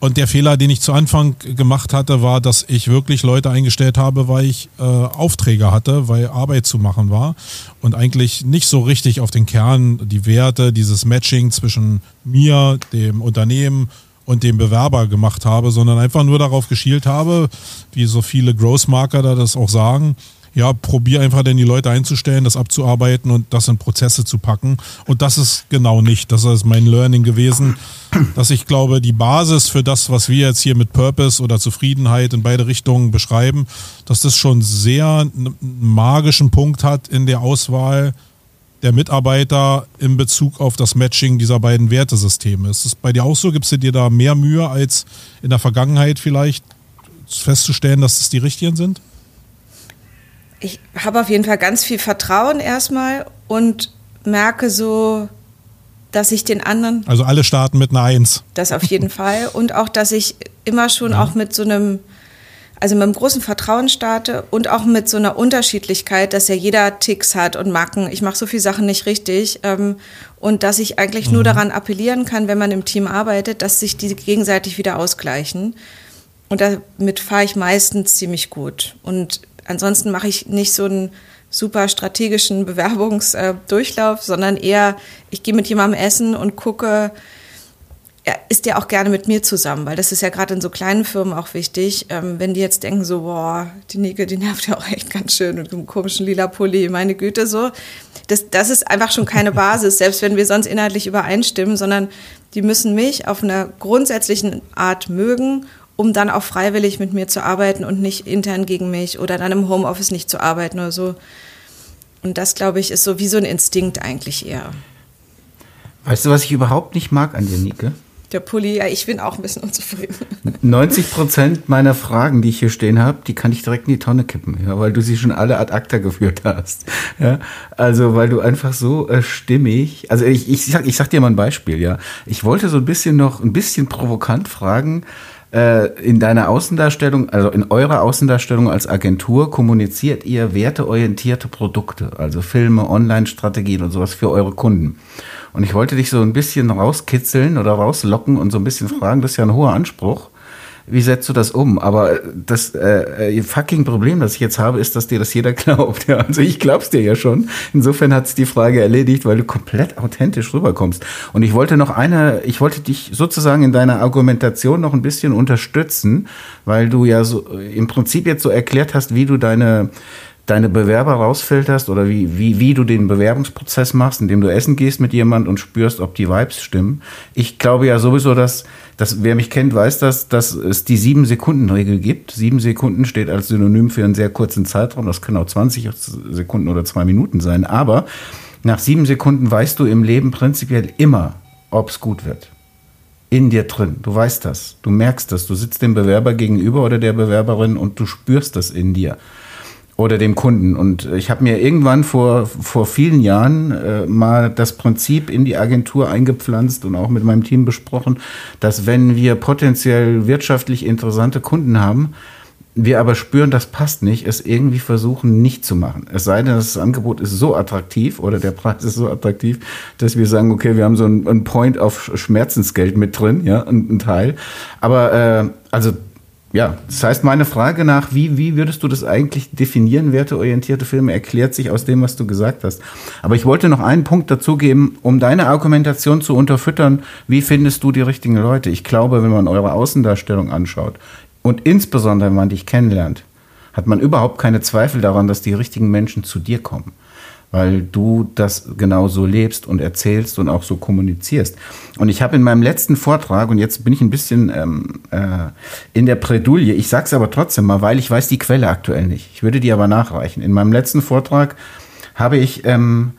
Und der Fehler, den ich zu Anfang gemacht hatte, war, dass ich wirklich Leute eingestellt habe, weil ich äh, Aufträge hatte, weil Arbeit zu machen war und eigentlich nicht so richtig auf den Kern, die Werte, dieses Matching zwischen mir, dem Unternehmen und dem Bewerber gemacht habe, sondern einfach nur darauf geschielt habe, wie so viele Growth Marker da das auch sagen, ja, probier einfach denn die Leute einzustellen, das abzuarbeiten und das in Prozesse zu packen. Und das ist genau nicht. Das ist mein Learning gewesen, dass ich glaube, die Basis für das, was wir jetzt hier mit Purpose oder Zufriedenheit in beide Richtungen beschreiben, dass das schon sehr einen magischen Punkt hat in der Auswahl der Mitarbeiter in Bezug auf das Matching dieser beiden Wertesysteme. Ist es bei dir auch so? Gibst du dir da mehr Mühe als in der Vergangenheit vielleicht festzustellen, dass es die richtigen sind? Ich habe auf jeden Fall ganz viel Vertrauen erstmal und merke so, dass ich den anderen. Also alle starten mit einer Eins. Das auf jeden Fall. Und auch, dass ich immer schon ja. auch mit so einem, also mit einem großen Vertrauen starte und auch mit so einer Unterschiedlichkeit, dass ja jeder Ticks hat und Macken. Ich mache so viele Sachen nicht richtig. Ähm, und dass ich eigentlich mhm. nur daran appellieren kann, wenn man im Team arbeitet, dass sich die gegenseitig wieder ausgleichen. Und damit fahre ich meistens ziemlich gut. Und ansonsten mache ich nicht so ein super strategischen Bewerbungsdurchlauf, sondern eher, ich gehe mit jemandem essen und gucke, er ist ja auch gerne mit mir zusammen, weil das ist ja gerade in so kleinen Firmen auch wichtig. Ähm, wenn die jetzt denken so, boah, die Nike, die nervt ja auch echt ganz schön mit dem komischen lila Pulli, meine Güte, so. Das, das ist einfach schon keine Basis, selbst wenn wir sonst inhaltlich übereinstimmen, sondern die müssen mich auf einer grundsätzlichen Art mögen, um dann auch freiwillig mit mir zu arbeiten und nicht intern gegen mich oder dann im Homeoffice nicht zu arbeiten oder so. Und das, glaube ich, ist so wie so ein Instinkt eigentlich eher. Weißt du, was ich überhaupt nicht mag an dir, Nike? Der Pulli, ja, ich bin auch ein bisschen unzufrieden. 90 Prozent meiner Fragen, die ich hier stehen habe, die kann ich direkt in die Tonne kippen, ja, weil du sie schon alle ad acta geführt hast. Ja, also weil du einfach so äh, stimmig, also ich, ich, sag, ich sag dir mal ein Beispiel, ja. Ich wollte so ein bisschen noch, ein bisschen provokant fragen, in deiner Außendarstellung, also in eurer Außendarstellung als Agentur kommuniziert ihr werteorientierte Produkte, also Filme, Online-Strategien und sowas für eure Kunden. Und ich wollte dich so ein bisschen rauskitzeln oder rauslocken und so ein bisschen fragen, das ist ja ein hoher Anspruch. Wie setzt du das um? Aber das äh, äh fucking Problem, das ich jetzt habe, ist, dass dir das jeder glaubt. Ja, also ich glaub's dir ja schon. Insofern hat es die Frage erledigt, weil du komplett authentisch rüberkommst. Und ich wollte noch eine, ich wollte dich sozusagen in deiner Argumentation noch ein bisschen unterstützen, weil du ja so im Prinzip jetzt so erklärt hast, wie du deine deine Bewerber rausfilterst oder wie, wie, wie du den Bewerbungsprozess machst, indem du essen gehst mit jemand und spürst, ob die Vibes stimmen. Ich glaube ja sowieso, dass, dass wer mich kennt, weiß, dass, dass es die Sieben-Sekunden-Regel gibt. Sieben Sekunden steht als Synonym für einen sehr kurzen Zeitraum. Das können auch 20 Sekunden oder zwei Minuten sein. Aber nach sieben Sekunden weißt du im Leben prinzipiell immer, ob es gut wird in dir drin. Du weißt das. Du merkst das. Du sitzt dem Bewerber gegenüber oder der Bewerberin und du spürst das in dir oder dem Kunden. Und ich habe mir irgendwann vor, vor vielen Jahren äh, mal das Prinzip in die Agentur eingepflanzt und auch mit meinem Team besprochen, dass wenn wir potenziell wirtschaftlich interessante Kunden haben, wir aber spüren, das passt nicht, es irgendwie versuchen nicht zu machen. Es sei denn, das Angebot ist so attraktiv oder der Preis ist so attraktiv, dass wir sagen, okay, wir haben so einen Point auf Schmerzensgeld mit drin, ja, ein, Teil. Aber äh, also ja, das heißt, meine Frage nach, wie, wie würdest du das eigentlich definieren, werteorientierte Filme, erklärt sich aus dem, was du gesagt hast. Aber ich wollte noch einen Punkt dazugeben, um deine Argumentation zu unterfüttern. Wie findest du die richtigen Leute? Ich glaube, wenn man eure Außendarstellung anschaut und insbesondere, wenn man dich kennenlernt, hat man überhaupt keine Zweifel daran, dass die richtigen Menschen zu dir kommen weil du das genau so lebst und erzählst und auch so kommunizierst. Und ich habe in meinem letzten Vortrag, und jetzt bin ich ein bisschen ähm, äh, in der Predulie, ich sage es aber trotzdem mal, weil ich weiß die Quelle aktuell nicht. Ich würde die aber nachreichen. In meinem letzten Vortrag habe ich ähm,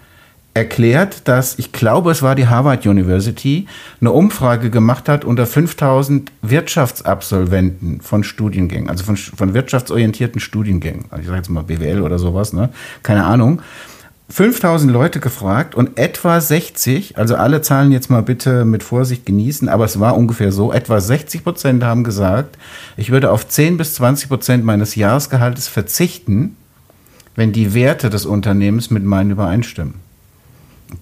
erklärt, dass ich glaube, es war die Harvard University, eine Umfrage gemacht hat unter 5000 Wirtschaftsabsolventen von Studiengängen, also von, von wirtschaftsorientierten Studiengängen. Also ich sage jetzt mal BWL oder sowas, ne? Keine Ahnung. 5000 Leute gefragt und etwa 60, also alle Zahlen jetzt mal bitte mit Vorsicht genießen, aber es war ungefähr so, etwa 60 Prozent haben gesagt, ich würde auf 10 bis 20 Prozent meines Jahresgehaltes verzichten, wenn die Werte des Unternehmens mit meinen übereinstimmen.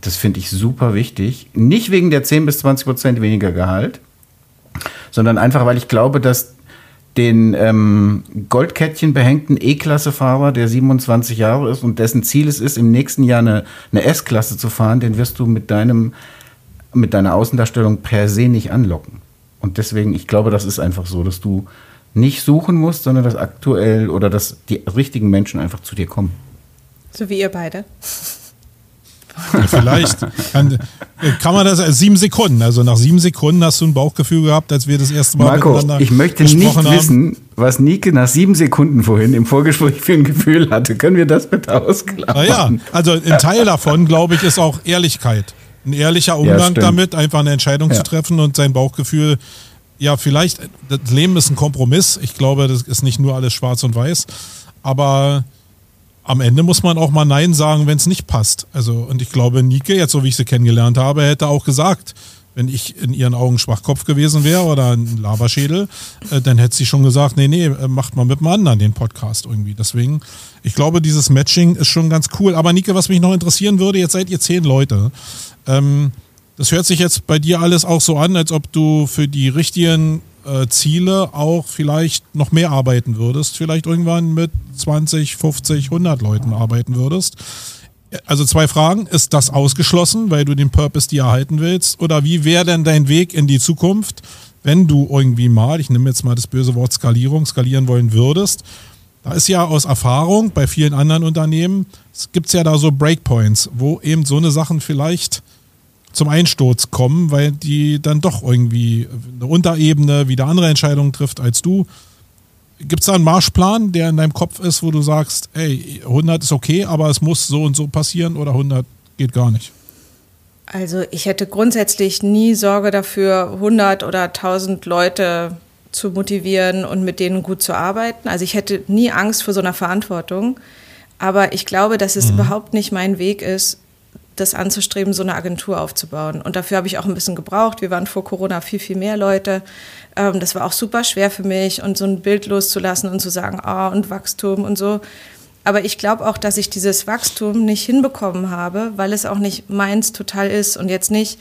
Das finde ich super wichtig. Nicht wegen der 10 bis 20 Prozent weniger Gehalt, sondern einfach, weil ich glaube, dass den ähm, Goldkettchen behängten E-Klasse-Fahrer, der 27 Jahre ist und dessen Ziel es ist, im nächsten Jahr eine, eine S-Klasse zu fahren, den wirst du mit deinem mit deiner Außendarstellung per se nicht anlocken. Und deswegen, ich glaube, das ist einfach so, dass du nicht suchen musst, sondern dass aktuell oder dass die richtigen Menschen einfach zu dir kommen. So wie ihr beide. Vielleicht kann, kann, man das als sieben Sekunden. Also nach sieben Sekunden hast du ein Bauchgefühl gehabt, als wir das erste Mal Marco, miteinander ich möchte nicht haben. wissen, was Nike nach sieben Sekunden vorhin im Vorgespräch für ein Gefühl hatte. Können wir das bitte ausklappen? Naja, also ein Teil davon, glaube ich, ist auch Ehrlichkeit. Ein ehrlicher Umgang ja, damit, einfach eine Entscheidung ja. zu treffen und sein Bauchgefühl ja, vielleicht, das Leben ist ein Kompromiss. Ich glaube, das ist nicht nur alles schwarz und weiß. Aber am Ende muss man auch mal Nein sagen, wenn es nicht passt. Also, und ich glaube, Nike, jetzt so wie ich sie kennengelernt habe, hätte auch gesagt, wenn ich in ihren Augen Schwachkopf gewesen wäre oder ein Laberschädel, äh, dann hätte sie schon gesagt, nee, nee, äh, macht mal mit dem anderen den Podcast irgendwie. Deswegen, ich glaube, dieses Matching ist schon ganz cool. Aber Nike, was mich noch interessieren würde, jetzt seid ihr zehn Leute. Ähm, das hört sich jetzt bei dir alles auch so an, als ob du für die richtigen äh, Ziele auch vielleicht noch mehr arbeiten würdest, vielleicht irgendwann mit 20, 50, 100 Leuten arbeiten würdest. Also zwei Fragen. Ist das ausgeschlossen, weil du den Purpose dir erhalten willst? Oder wie wäre denn dein Weg in die Zukunft, wenn du irgendwie mal, ich nehme jetzt mal das böse Wort Skalierung, skalieren wollen würdest? Da ist ja aus Erfahrung bei vielen anderen Unternehmen, es gibt ja da so Breakpoints, wo eben so eine Sachen vielleicht zum Einsturz kommen, weil die dann doch irgendwie eine Unterebene wieder andere Entscheidungen trifft als du. Gibt es da einen Marschplan, der in deinem Kopf ist, wo du sagst, ey, 100 ist okay, aber es muss so und so passieren oder 100 geht gar nicht? Also ich hätte grundsätzlich nie Sorge dafür, 100 oder 1000 Leute zu motivieren und mit denen gut zu arbeiten. Also ich hätte nie Angst vor so einer Verantwortung. Aber ich glaube, dass es mhm. überhaupt nicht mein Weg ist, das anzustreben, so eine Agentur aufzubauen. Und dafür habe ich auch ein bisschen gebraucht. Wir waren vor Corona viel, viel mehr Leute. Ähm, das war auch super schwer für mich und so ein Bild loszulassen und zu sagen, ah, oh, und Wachstum und so. Aber ich glaube auch, dass ich dieses Wachstum nicht hinbekommen habe, weil es auch nicht meins total ist und jetzt nicht,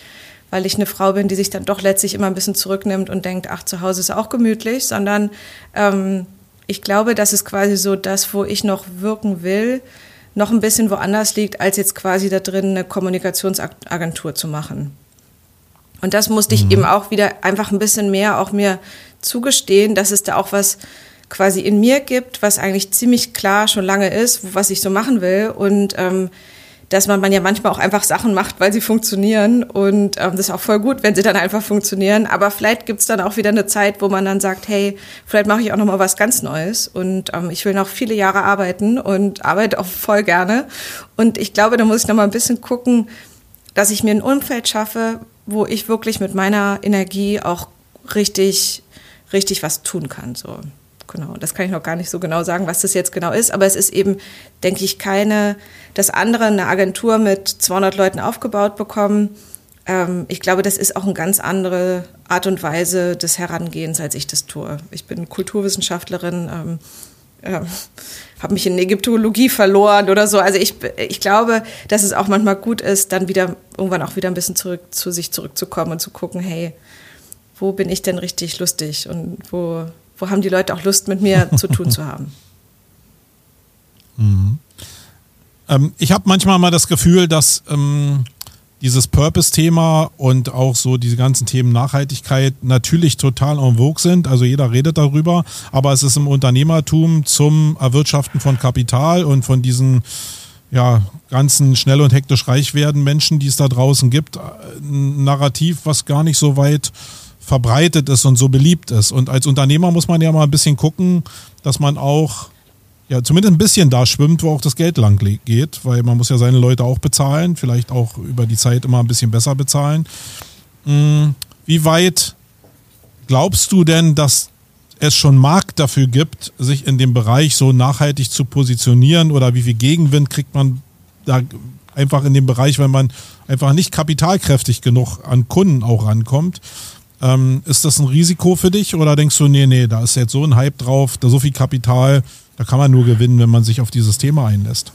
weil ich eine Frau bin, die sich dann doch letztlich immer ein bisschen zurücknimmt und denkt, ach, zu Hause ist auch gemütlich, sondern ähm, ich glaube, das ist quasi so das, wo ich noch wirken will, noch ein bisschen woanders liegt, als jetzt quasi da drin eine Kommunikationsagentur zu machen. Und das musste ich mhm. eben auch wieder einfach ein bisschen mehr auch mir zugestehen, dass es da auch was quasi in mir gibt, was eigentlich ziemlich klar schon lange ist, was ich so machen will. Und ähm, dass man, man ja manchmal auch einfach Sachen macht, weil sie funktionieren. Und ähm, das ist auch voll gut, wenn sie dann einfach funktionieren. Aber vielleicht gibt's dann auch wieder eine Zeit, wo man dann sagt, hey, vielleicht mache ich auch noch mal was ganz Neues. Und ähm, ich will noch viele Jahre arbeiten und arbeite auch voll gerne. Und ich glaube, da muss ich noch mal ein bisschen gucken, dass ich mir ein Umfeld schaffe, wo ich wirklich mit meiner Energie auch richtig, richtig was tun kann. So genau, das kann ich noch gar nicht so genau sagen, was das jetzt genau ist, aber es ist eben, denke ich, keine, dass andere eine Agentur mit 200 Leuten aufgebaut bekommen. Ähm, ich glaube, das ist auch eine ganz andere Art und Weise des Herangehens, als ich das tue. Ich bin Kulturwissenschaftlerin, ähm, äh, habe mich in Ägyptologie verloren oder so. Also ich, ich glaube, dass es auch manchmal gut ist, dann wieder irgendwann auch wieder ein bisschen zurück zu sich zurückzukommen und zu gucken, hey, wo bin ich denn richtig lustig und wo, wo haben die Leute auch Lust, mit mir zu tun zu haben. Mhm. Ähm, ich habe manchmal mal das Gefühl, dass ähm, dieses Purpose-Thema und auch so diese ganzen Themen Nachhaltigkeit natürlich total en vogue sind. Also jeder redet darüber, aber es ist im Unternehmertum zum Erwirtschaften von Kapital und von diesen ja, ganzen schnell und hektisch reich werden Menschen, die es da draußen gibt, ein Narrativ, was gar nicht so weit verbreitet ist und so beliebt ist. Und als Unternehmer muss man ja mal ein bisschen gucken, dass man auch ja zumindest ein bisschen da schwimmt, wo auch das Geld lang geht, weil man muss ja seine Leute auch bezahlen, vielleicht auch über die Zeit immer ein bisschen besser bezahlen. Hm, wie weit glaubst du denn, dass es schon Markt dafür gibt, sich in dem Bereich so nachhaltig zu positionieren oder wie viel Gegenwind kriegt man da einfach in dem Bereich, wenn man einfach nicht kapitalkräftig genug an Kunden auch rankommt? Ähm, ist das ein Risiko für dich oder denkst du, nee, nee, da ist jetzt so ein Hype drauf, da so viel Kapital, da kann man nur gewinnen, wenn man sich auf dieses Thema einlässt?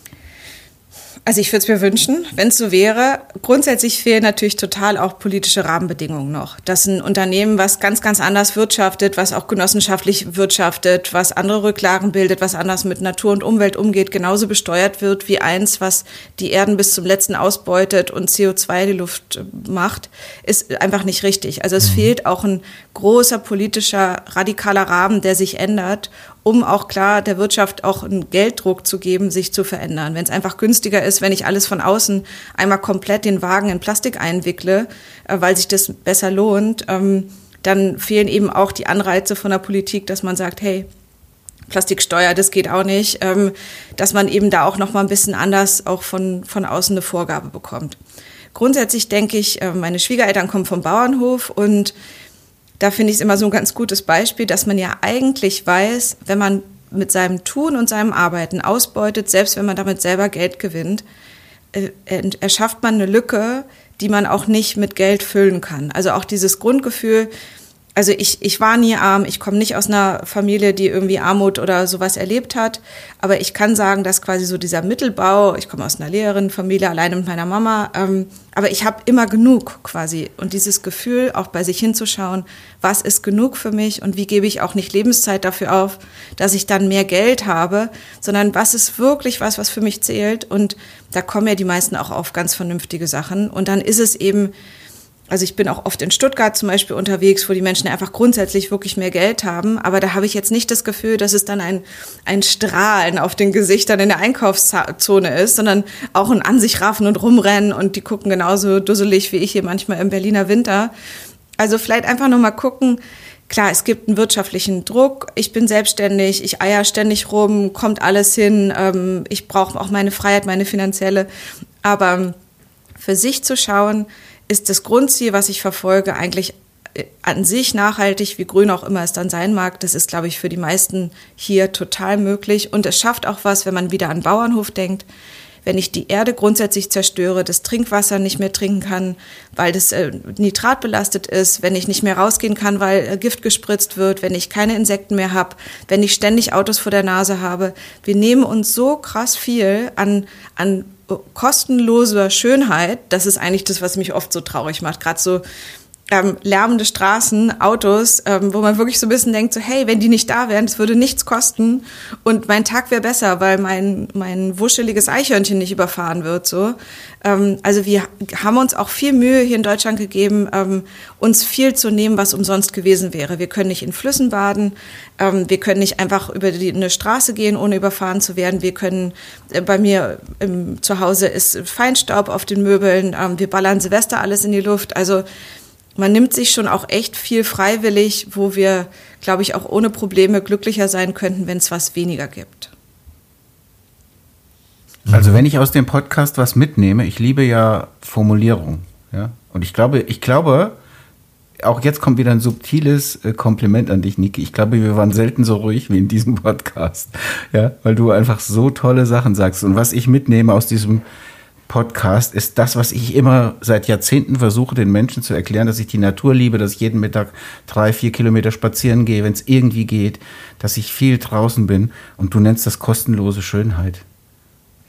Also ich würde es mir wünschen, wenn es so wäre. Grundsätzlich fehlen natürlich total auch politische Rahmenbedingungen noch. Dass ein Unternehmen, was ganz, ganz anders wirtschaftet, was auch genossenschaftlich wirtschaftet, was andere Rücklagen bildet, was anders mit Natur und Umwelt umgeht, genauso besteuert wird wie eins, was die Erden bis zum letzten ausbeutet und CO2 in die Luft äh, macht, ist einfach nicht richtig. Also es mhm. fehlt auch ein großer politischer, radikaler Rahmen, der sich ändert um auch klar der Wirtschaft auch einen Gelddruck zu geben, sich zu verändern. Wenn es einfach günstiger ist, wenn ich alles von außen einmal komplett den Wagen in Plastik einwickle, äh, weil sich das besser lohnt, ähm, dann fehlen eben auch die Anreize von der Politik, dass man sagt, hey, Plastiksteuer, das geht auch nicht, ähm, dass man eben da auch noch mal ein bisschen anders auch von, von außen eine Vorgabe bekommt. Grundsätzlich denke ich, äh, meine Schwiegereltern kommen vom Bauernhof und da finde ich es immer so ein ganz gutes Beispiel, dass man ja eigentlich weiß, wenn man mit seinem Tun und seinem Arbeiten ausbeutet, selbst wenn man damit selber Geld gewinnt, äh, erschafft man eine Lücke, die man auch nicht mit Geld füllen kann. Also auch dieses Grundgefühl, also ich, ich war nie arm, ich komme nicht aus einer Familie, die irgendwie Armut oder sowas erlebt hat, aber ich kann sagen, dass quasi so dieser Mittelbau, ich komme aus einer Lehrerinnenfamilie, alleine mit meiner Mama, ähm, aber ich habe immer genug quasi. Und dieses Gefühl, auch bei sich hinzuschauen, was ist genug für mich und wie gebe ich auch nicht Lebenszeit dafür auf, dass ich dann mehr Geld habe, sondern was ist wirklich was, was für mich zählt. Und da kommen ja die meisten auch auf ganz vernünftige Sachen. Und dann ist es eben also ich bin auch oft in Stuttgart zum Beispiel unterwegs, wo die Menschen einfach grundsätzlich wirklich mehr Geld haben. Aber da habe ich jetzt nicht das Gefühl, dass es dann ein, ein Strahlen auf den Gesichtern in der Einkaufszone ist, sondern auch ein An sich raffen und rumrennen und die gucken genauso dusselig wie ich hier manchmal im Berliner Winter. Also vielleicht einfach nochmal gucken, klar, es gibt einen wirtschaftlichen Druck. Ich bin selbstständig, ich eier ständig rum, kommt alles hin. Ähm, ich brauche auch meine Freiheit, meine finanzielle. Aber für sich zu schauen, ist das Grundziel, was ich verfolge, eigentlich äh, an sich nachhaltig, wie grün auch immer es dann sein mag. Das ist, glaube ich, für die meisten hier total möglich. Und es schafft auch was, wenn man wieder an Bauernhof denkt. Wenn ich die Erde grundsätzlich zerstöre, das Trinkwasser nicht mehr trinken kann, weil das äh, nitratbelastet ist, wenn ich nicht mehr rausgehen kann, weil äh, Gift gespritzt wird, wenn ich keine Insekten mehr habe, wenn ich ständig Autos vor der Nase habe. Wir nehmen uns so krass viel an, an kostenloser Schönheit, das ist eigentlich das, was mich oft so traurig macht. Gerade so ähm, lärmende Straßen, Autos, ähm, wo man wirklich so ein bisschen denkt, so hey, wenn die nicht da wären, das würde nichts kosten und mein Tag wäre besser, weil mein, mein wuscheliges Eichhörnchen nicht überfahren wird. So. Ähm, also wir haben uns auch viel Mühe hier in Deutschland gegeben, ähm, uns viel zu nehmen, was umsonst gewesen wäre. Wir können nicht in Flüssen baden, ähm, wir können nicht einfach über die, eine Straße gehen, ohne überfahren zu werden. Wir können, äh, bei mir im, zu Hause ist Feinstaub auf den Möbeln, ähm, wir ballern Silvester alles in die Luft. Also man nimmt sich schon auch echt viel freiwillig, wo wir, glaube ich, auch ohne Probleme glücklicher sein könnten, wenn es was weniger gibt. Also wenn ich aus dem Podcast was mitnehme, ich liebe ja Formulierung, ja. Und ich glaube, ich glaube, auch jetzt kommt wieder ein subtiles äh, Kompliment an dich, Niki. Ich glaube, wir waren selten so ruhig wie in diesem Podcast, ja, weil du einfach so tolle Sachen sagst. Und was ich mitnehme aus diesem Podcast ist das, was ich immer seit Jahrzehnten versuche, den Menschen zu erklären, dass ich die Natur liebe, dass ich jeden Mittag drei, vier Kilometer spazieren gehe, wenn es irgendwie geht, dass ich viel draußen bin und du nennst das kostenlose Schönheit.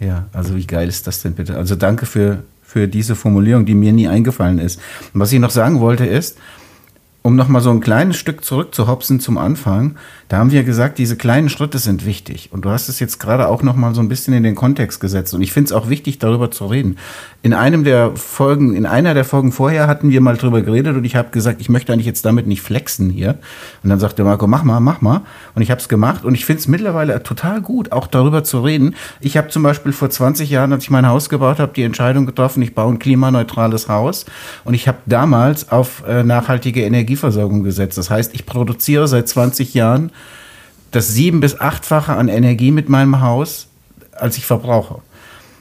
Ja, also wie geil ist das denn bitte? Also danke für, für diese Formulierung, die mir nie eingefallen ist. Und was ich noch sagen wollte ist, um nochmal so ein kleines Stück zurück zu hopsen zum Anfang, da haben wir gesagt, diese kleinen Schritte sind wichtig. Und du hast es jetzt gerade auch nochmal so ein bisschen in den Kontext gesetzt. Und ich finde es auch wichtig, darüber zu reden. In einem der Folgen, in einer der Folgen vorher hatten wir mal drüber geredet und ich habe gesagt, ich möchte eigentlich jetzt damit nicht flexen hier. Und dann sagte Marco, mach mal, mach mal. Und ich habe es gemacht und ich finde es mittlerweile total gut, auch darüber zu reden. Ich habe zum Beispiel vor 20 Jahren, als ich mein Haus gebaut habe, die Entscheidung getroffen, ich baue ein klimaneutrales Haus. Und ich habe damals auf äh, nachhaltige Energieversorgung gesetzt. Das heißt, ich produziere seit 20 Jahren das sieben- bis achtfache an Energie mit meinem Haus, als ich verbrauche.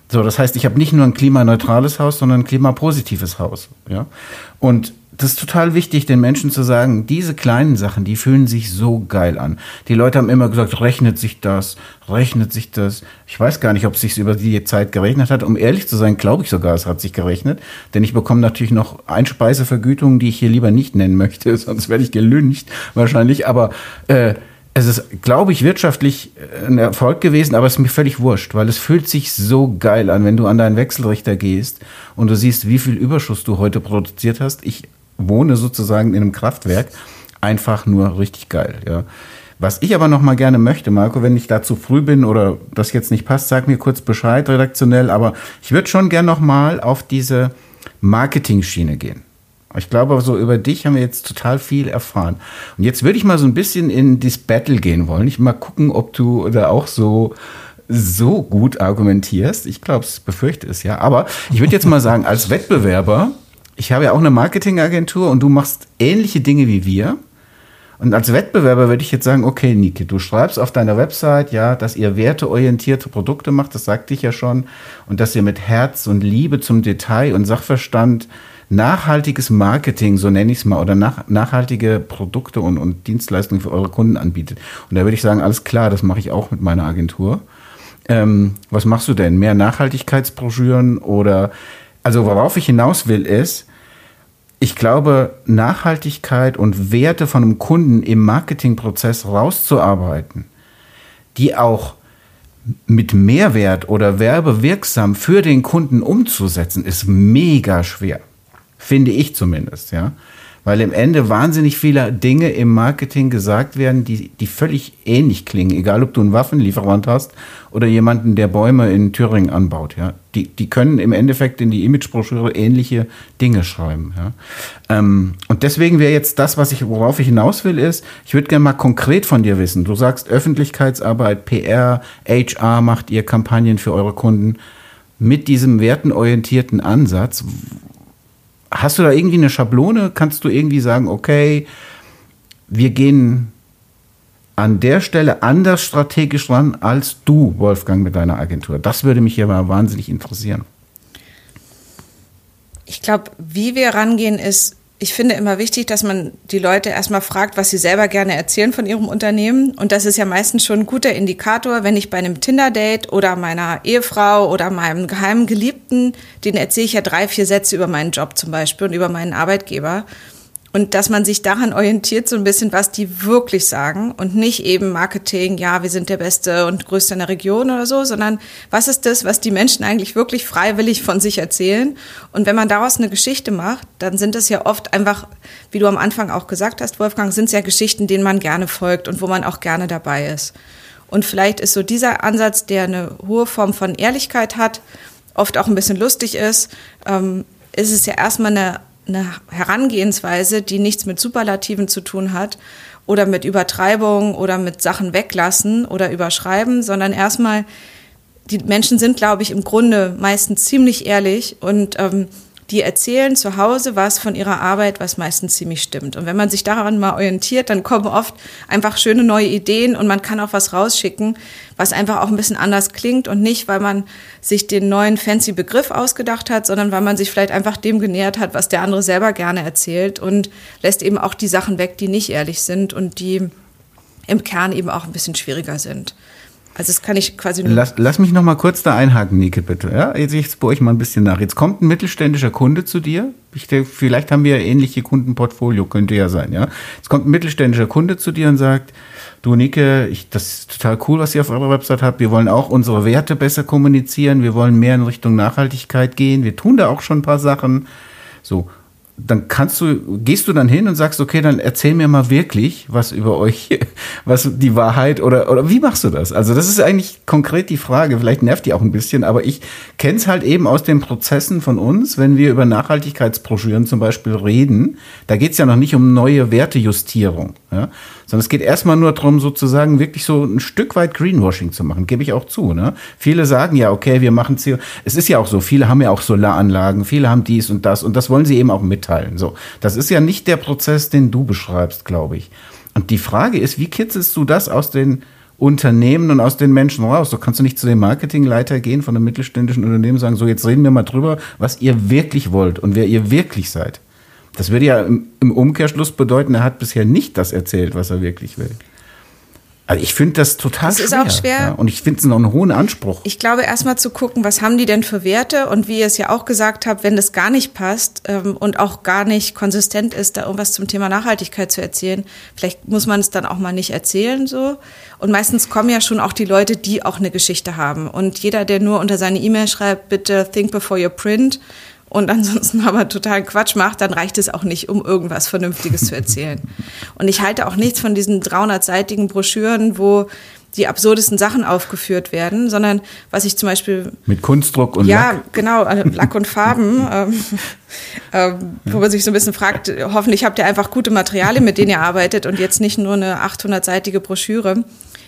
So, das heißt, ich habe nicht nur ein klimaneutrales Haus, sondern ein klimapositives Haus. Ja? Und das ist total wichtig, den Menschen zu sagen, diese kleinen Sachen, die fühlen sich so geil an. Die Leute haben immer gesagt, rechnet sich das, rechnet sich das. Ich weiß gar nicht, ob es sich über die Zeit gerechnet hat. Um ehrlich zu sein, glaube ich sogar, es hat sich gerechnet. Denn ich bekomme natürlich noch Einspeisevergütungen, die ich hier lieber nicht nennen möchte, sonst werde ich gelüncht wahrscheinlich. Aber äh, es ist, glaube ich, wirtschaftlich äh, ein Erfolg gewesen, aber es ist mir völlig wurscht, weil es fühlt sich so geil an, wenn du an deinen Wechselrichter gehst und du siehst, wie viel Überschuss du heute produziert hast. Ich wohne sozusagen in einem Kraftwerk. Einfach nur richtig geil, ja. Was ich aber noch mal gerne möchte, Marco, wenn ich da zu früh bin oder das jetzt nicht passt, sag mir kurz Bescheid redaktionell, aber ich würde schon gerne noch mal auf diese Marketing-Schiene gehen. Ich glaube, so über dich haben wir jetzt total viel erfahren. Und jetzt würde ich mal so ein bisschen in das Battle gehen wollen. Ich mal gucken, ob du da auch so so gut argumentierst. Ich glaube, es befürchte es ja. Aber ich würde jetzt mal sagen, als Wettbewerber, ich habe ja auch eine Marketingagentur und du machst ähnliche Dinge wie wir. Und als Wettbewerber würde ich jetzt sagen, okay, Nike, du schreibst auf deiner Website, ja, dass ihr werteorientierte Produkte macht, das sagte ich ja schon, und dass ihr mit Herz und Liebe zum Detail und Sachverstand nachhaltiges Marketing, so nenne ich es mal, oder nach, nachhaltige Produkte und, und Dienstleistungen für eure Kunden anbietet. Und da würde ich sagen, alles klar, das mache ich auch mit meiner Agentur. Ähm, was machst du denn? Mehr Nachhaltigkeitsbroschüren oder, also worauf ich hinaus will ist, ich glaube, Nachhaltigkeit und Werte von einem Kunden im Marketingprozess rauszuarbeiten, die auch mit Mehrwert oder werbewirksam für den Kunden umzusetzen, ist mega schwer. Finde ich zumindest, ja weil im Ende wahnsinnig viele Dinge im Marketing gesagt werden, die, die völlig ähnlich klingen. Egal, ob du einen Waffenlieferant hast oder jemanden, der Bäume in Thüringen anbaut. Ja? Die, die können im Endeffekt in die Imagebroschüre ähnliche Dinge schreiben. Ja? Ähm, und deswegen wäre jetzt das, was ich, worauf ich hinaus will, ist, ich würde gerne mal konkret von dir wissen. Du sagst Öffentlichkeitsarbeit, PR, HR macht ihr Kampagnen für eure Kunden mit diesem wertenorientierten Ansatz Hast du da irgendwie eine Schablone? Kannst du irgendwie sagen, okay, wir gehen an der Stelle anders strategisch ran als du, Wolfgang, mit deiner Agentur? Das würde mich ja mal wahnsinnig interessieren. Ich glaube, wie wir rangehen, ist ich finde immer wichtig, dass man die Leute erstmal fragt, was sie selber gerne erzählen von ihrem Unternehmen. Und das ist ja meistens schon ein guter Indikator, wenn ich bei einem Tinder-Date oder meiner Ehefrau oder meinem geheimen Geliebten, den erzähle ich ja drei, vier Sätze über meinen Job zum Beispiel und über meinen Arbeitgeber. Und dass man sich daran orientiert, so ein bisschen, was die wirklich sagen und nicht eben Marketing, ja, wir sind der Beste und Größte in der Region oder so, sondern was ist das, was die Menschen eigentlich wirklich freiwillig von sich erzählen? Und wenn man daraus eine Geschichte macht, dann sind es ja oft einfach, wie du am Anfang auch gesagt hast, Wolfgang, sind es ja Geschichten, denen man gerne folgt und wo man auch gerne dabei ist. Und vielleicht ist so dieser Ansatz, der eine hohe Form von Ehrlichkeit hat, oft auch ein bisschen lustig ist, ähm, ist es ja erstmal eine eine Herangehensweise, die nichts mit Superlativen zu tun hat oder mit Übertreibung oder mit Sachen weglassen oder überschreiben, sondern erstmal, die Menschen sind, glaube ich, im Grunde meistens ziemlich ehrlich und ähm, die erzählen zu Hause was von ihrer Arbeit, was meistens ziemlich stimmt. Und wenn man sich daran mal orientiert, dann kommen oft einfach schöne neue Ideen und man kann auch was rausschicken, was einfach auch ein bisschen anders klingt und nicht, weil man sich den neuen fancy Begriff ausgedacht hat, sondern weil man sich vielleicht einfach dem genähert hat, was der andere selber gerne erzählt und lässt eben auch die Sachen weg, die nicht ehrlich sind und die im Kern eben auch ein bisschen schwieriger sind. Also das kann ich quasi nur. Lass, lass mich noch mal kurz da einhaken, Nike, bitte. Ja, jetzt, jetzt bohre ich mal ein bisschen nach. Jetzt kommt ein mittelständischer Kunde zu dir. Ich denke, vielleicht haben wir ja ähnliche Kundenportfolio, könnte ja sein, ja. Jetzt kommt ein mittelständischer Kunde zu dir und sagt, du Nike, ich, das ist total cool, was ihr auf eurer Website habt. Wir wollen auch unsere Werte besser kommunizieren. Wir wollen mehr in Richtung Nachhaltigkeit gehen. Wir tun da auch schon ein paar Sachen. So dann kannst du, gehst du dann hin und sagst, okay, dann erzähl mir mal wirklich was über euch, was die Wahrheit oder, oder wie machst du das? Also das ist eigentlich konkret die Frage, vielleicht nervt die auch ein bisschen, aber ich kenne es halt eben aus den Prozessen von uns, wenn wir über Nachhaltigkeitsbroschüren zum Beispiel reden, da geht es ja noch nicht um neue Wertejustierung, ja, sondern es geht erstmal nur darum, sozusagen wirklich so ein Stück weit Greenwashing zu machen, gebe ich auch zu. Ne? Viele sagen ja, okay, wir machen CO. Es ist ja auch so, viele haben ja auch Solaranlagen, viele haben dies und das und das wollen sie eben auch mitteilen. So, das ist ja nicht der Prozess, den du beschreibst, glaube ich. Und die Frage ist, wie kitzelst du das aus den Unternehmen und aus den Menschen raus. So kannst du nicht zu dem Marketingleiter gehen von einem mittelständischen Unternehmen und sagen, so jetzt reden wir mal drüber, was ihr wirklich wollt und wer ihr wirklich seid. Das würde ja im Umkehrschluss bedeuten, er hat bisher nicht das erzählt, was er wirklich will. Also ich finde das total das schwer. Ist auch schwer. Ja, und ich finde es noch einen hohen Anspruch. Ich glaube, erstmal zu gucken, was haben die denn für Werte? Und wie ihr es ja auch gesagt habt, wenn das gar nicht passt ähm, und auch gar nicht konsistent ist, da irgendwas zum Thema Nachhaltigkeit zu erzählen, vielleicht muss man es dann auch mal nicht erzählen so. Und meistens kommen ja schon auch die Leute, die auch eine Geschichte haben. Und jeder, der nur unter seine E-Mail schreibt, bitte think before you print, und ansonsten aber total Quatsch macht, dann reicht es auch nicht, um irgendwas Vernünftiges zu erzählen. Und ich halte auch nichts von diesen 300-seitigen Broschüren, wo die absurdesten Sachen aufgeführt werden, sondern was ich zum Beispiel mit Kunstdruck und ja Lack. genau also Lack und Farben, ähm, äh, wo man sich so ein bisschen fragt, hoffentlich habt ihr einfach gute Materialien, mit denen ihr arbeitet und jetzt nicht nur eine 800-seitige Broschüre.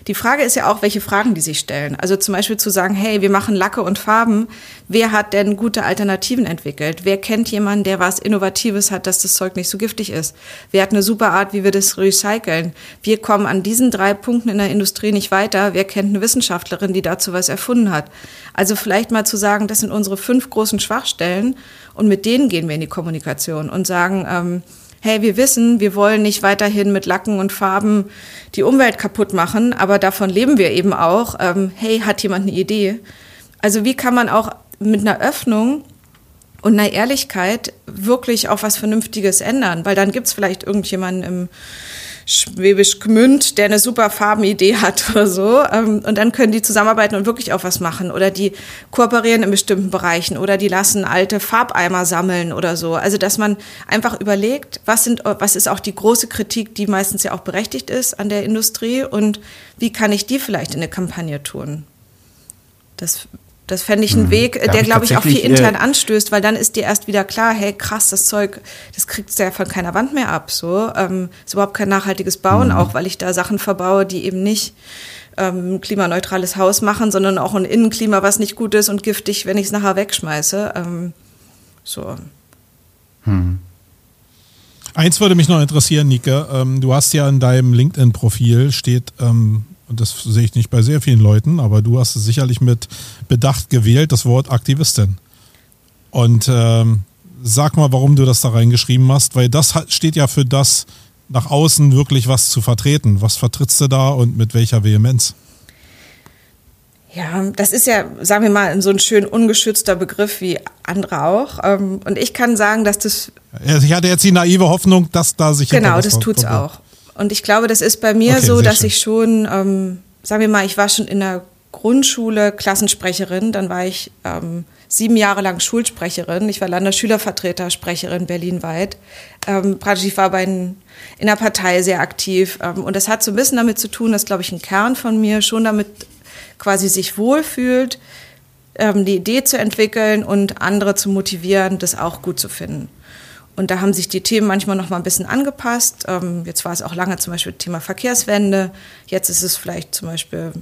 Die Frage ist ja auch, welche Fragen die sich stellen. Also zum Beispiel zu sagen, hey, wir machen Lacke und Farben. Wer hat denn gute Alternativen entwickelt? Wer kennt jemanden, der was Innovatives hat, dass das Zeug nicht so giftig ist? Wer hat eine super Art, wie wir das recyceln? Wir kommen an diesen drei Punkten in der Industrie nicht weiter. Wer kennt eine Wissenschaftlerin, die dazu was erfunden hat? Also vielleicht mal zu sagen, das sind unsere fünf großen Schwachstellen und mit denen gehen wir in die Kommunikation und sagen, ähm, hey, wir wissen, wir wollen nicht weiterhin mit Lacken und Farben die Umwelt kaputt machen, aber davon leben wir eben auch. Ähm, hey, hat jemand eine Idee? Also wie kann man auch mit einer Öffnung und einer Ehrlichkeit wirklich auch was Vernünftiges ändern, weil dann gibt es vielleicht irgendjemanden im Schwäbisch Gmünd, der eine super Farbenidee hat oder so. Ähm, und dann können die zusammenarbeiten und wirklich auch was machen. Oder die kooperieren in bestimmten Bereichen oder die lassen alte Farbeimer sammeln oder so. Also, dass man einfach überlegt, was sind, was ist auch die große Kritik, die meistens ja auch berechtigt ist an der Industrie und wie kann ich die vielleicht in eine Kampagne tun? Das das fände ich einen hm. Weg, da der, glaube ich, auch viel intern anstößt, weil dann ist dir erst wieder klar, hey, krass, das Zeug, das kriegst du ja von keiner Wand mehr ab. So ähm, ist überhaupt kein nachhaltiges Bauen, mhm. auch weil ich da Sachen verbaue, die eben nicht ähm, klimaneutrales Haus machen, sondern auch ein Innenklima, was nicht gut ist und giftig, wenn ich es nachher wegschmeiße. Ähm, so. Hm. Eins würde mich noch interessieren, Nike. Ähm, du hast ja in deinem LinkedIn-Profil steht ähm, und das sehe ich nicht bei sehr vielen Leuten, aber du hast es sicherlich mit Bedacht gewählt, das Wort Aktivistin. Und ähm, sag mal, warum du das da reingeschrieben hast, weil das steht ja für das, nach außen wirklich was zu vertreten. Was vertrittst du da und mit welcher Vehemenz? Ja, das ist ja, sagen wir mal, so ein schön ungeschützter Begriff wie andere auch. Ähm, und ich kann sagen, dass das. Ich hatte jetzt die naive Hoffnung, dass da sich. Genau, das tut's auch. Und ich glaube, das ist bei mir okay, so, dass schön. ich schon, ähm, sagen wir mal, ich war schon in der Grundschule Klassensprecherin, dann war ich ähm, sieben Jahre lang Schulsprecherin, ich war Landesschülervertretersprecherin berlinweit. Ähm, praktisch, ich war bei in, in der Partei sehr aktiv. Ähm, und das hat so ein bisschen damit zu tun, dass, glaube ich, ein Kern von mir schon damit quasi sich wohlfühlt, ähm, die Idee zu entwickeln und andere zu motivieren, das auch gut zu finden. Und da haben sich die Themen manchmal noch mal ein bisschen angepasst. Ähm, jetzt war es auch lange zum Beispiel Thema Verkehrswende. Jetzt ist es vielleicht zum Beispiel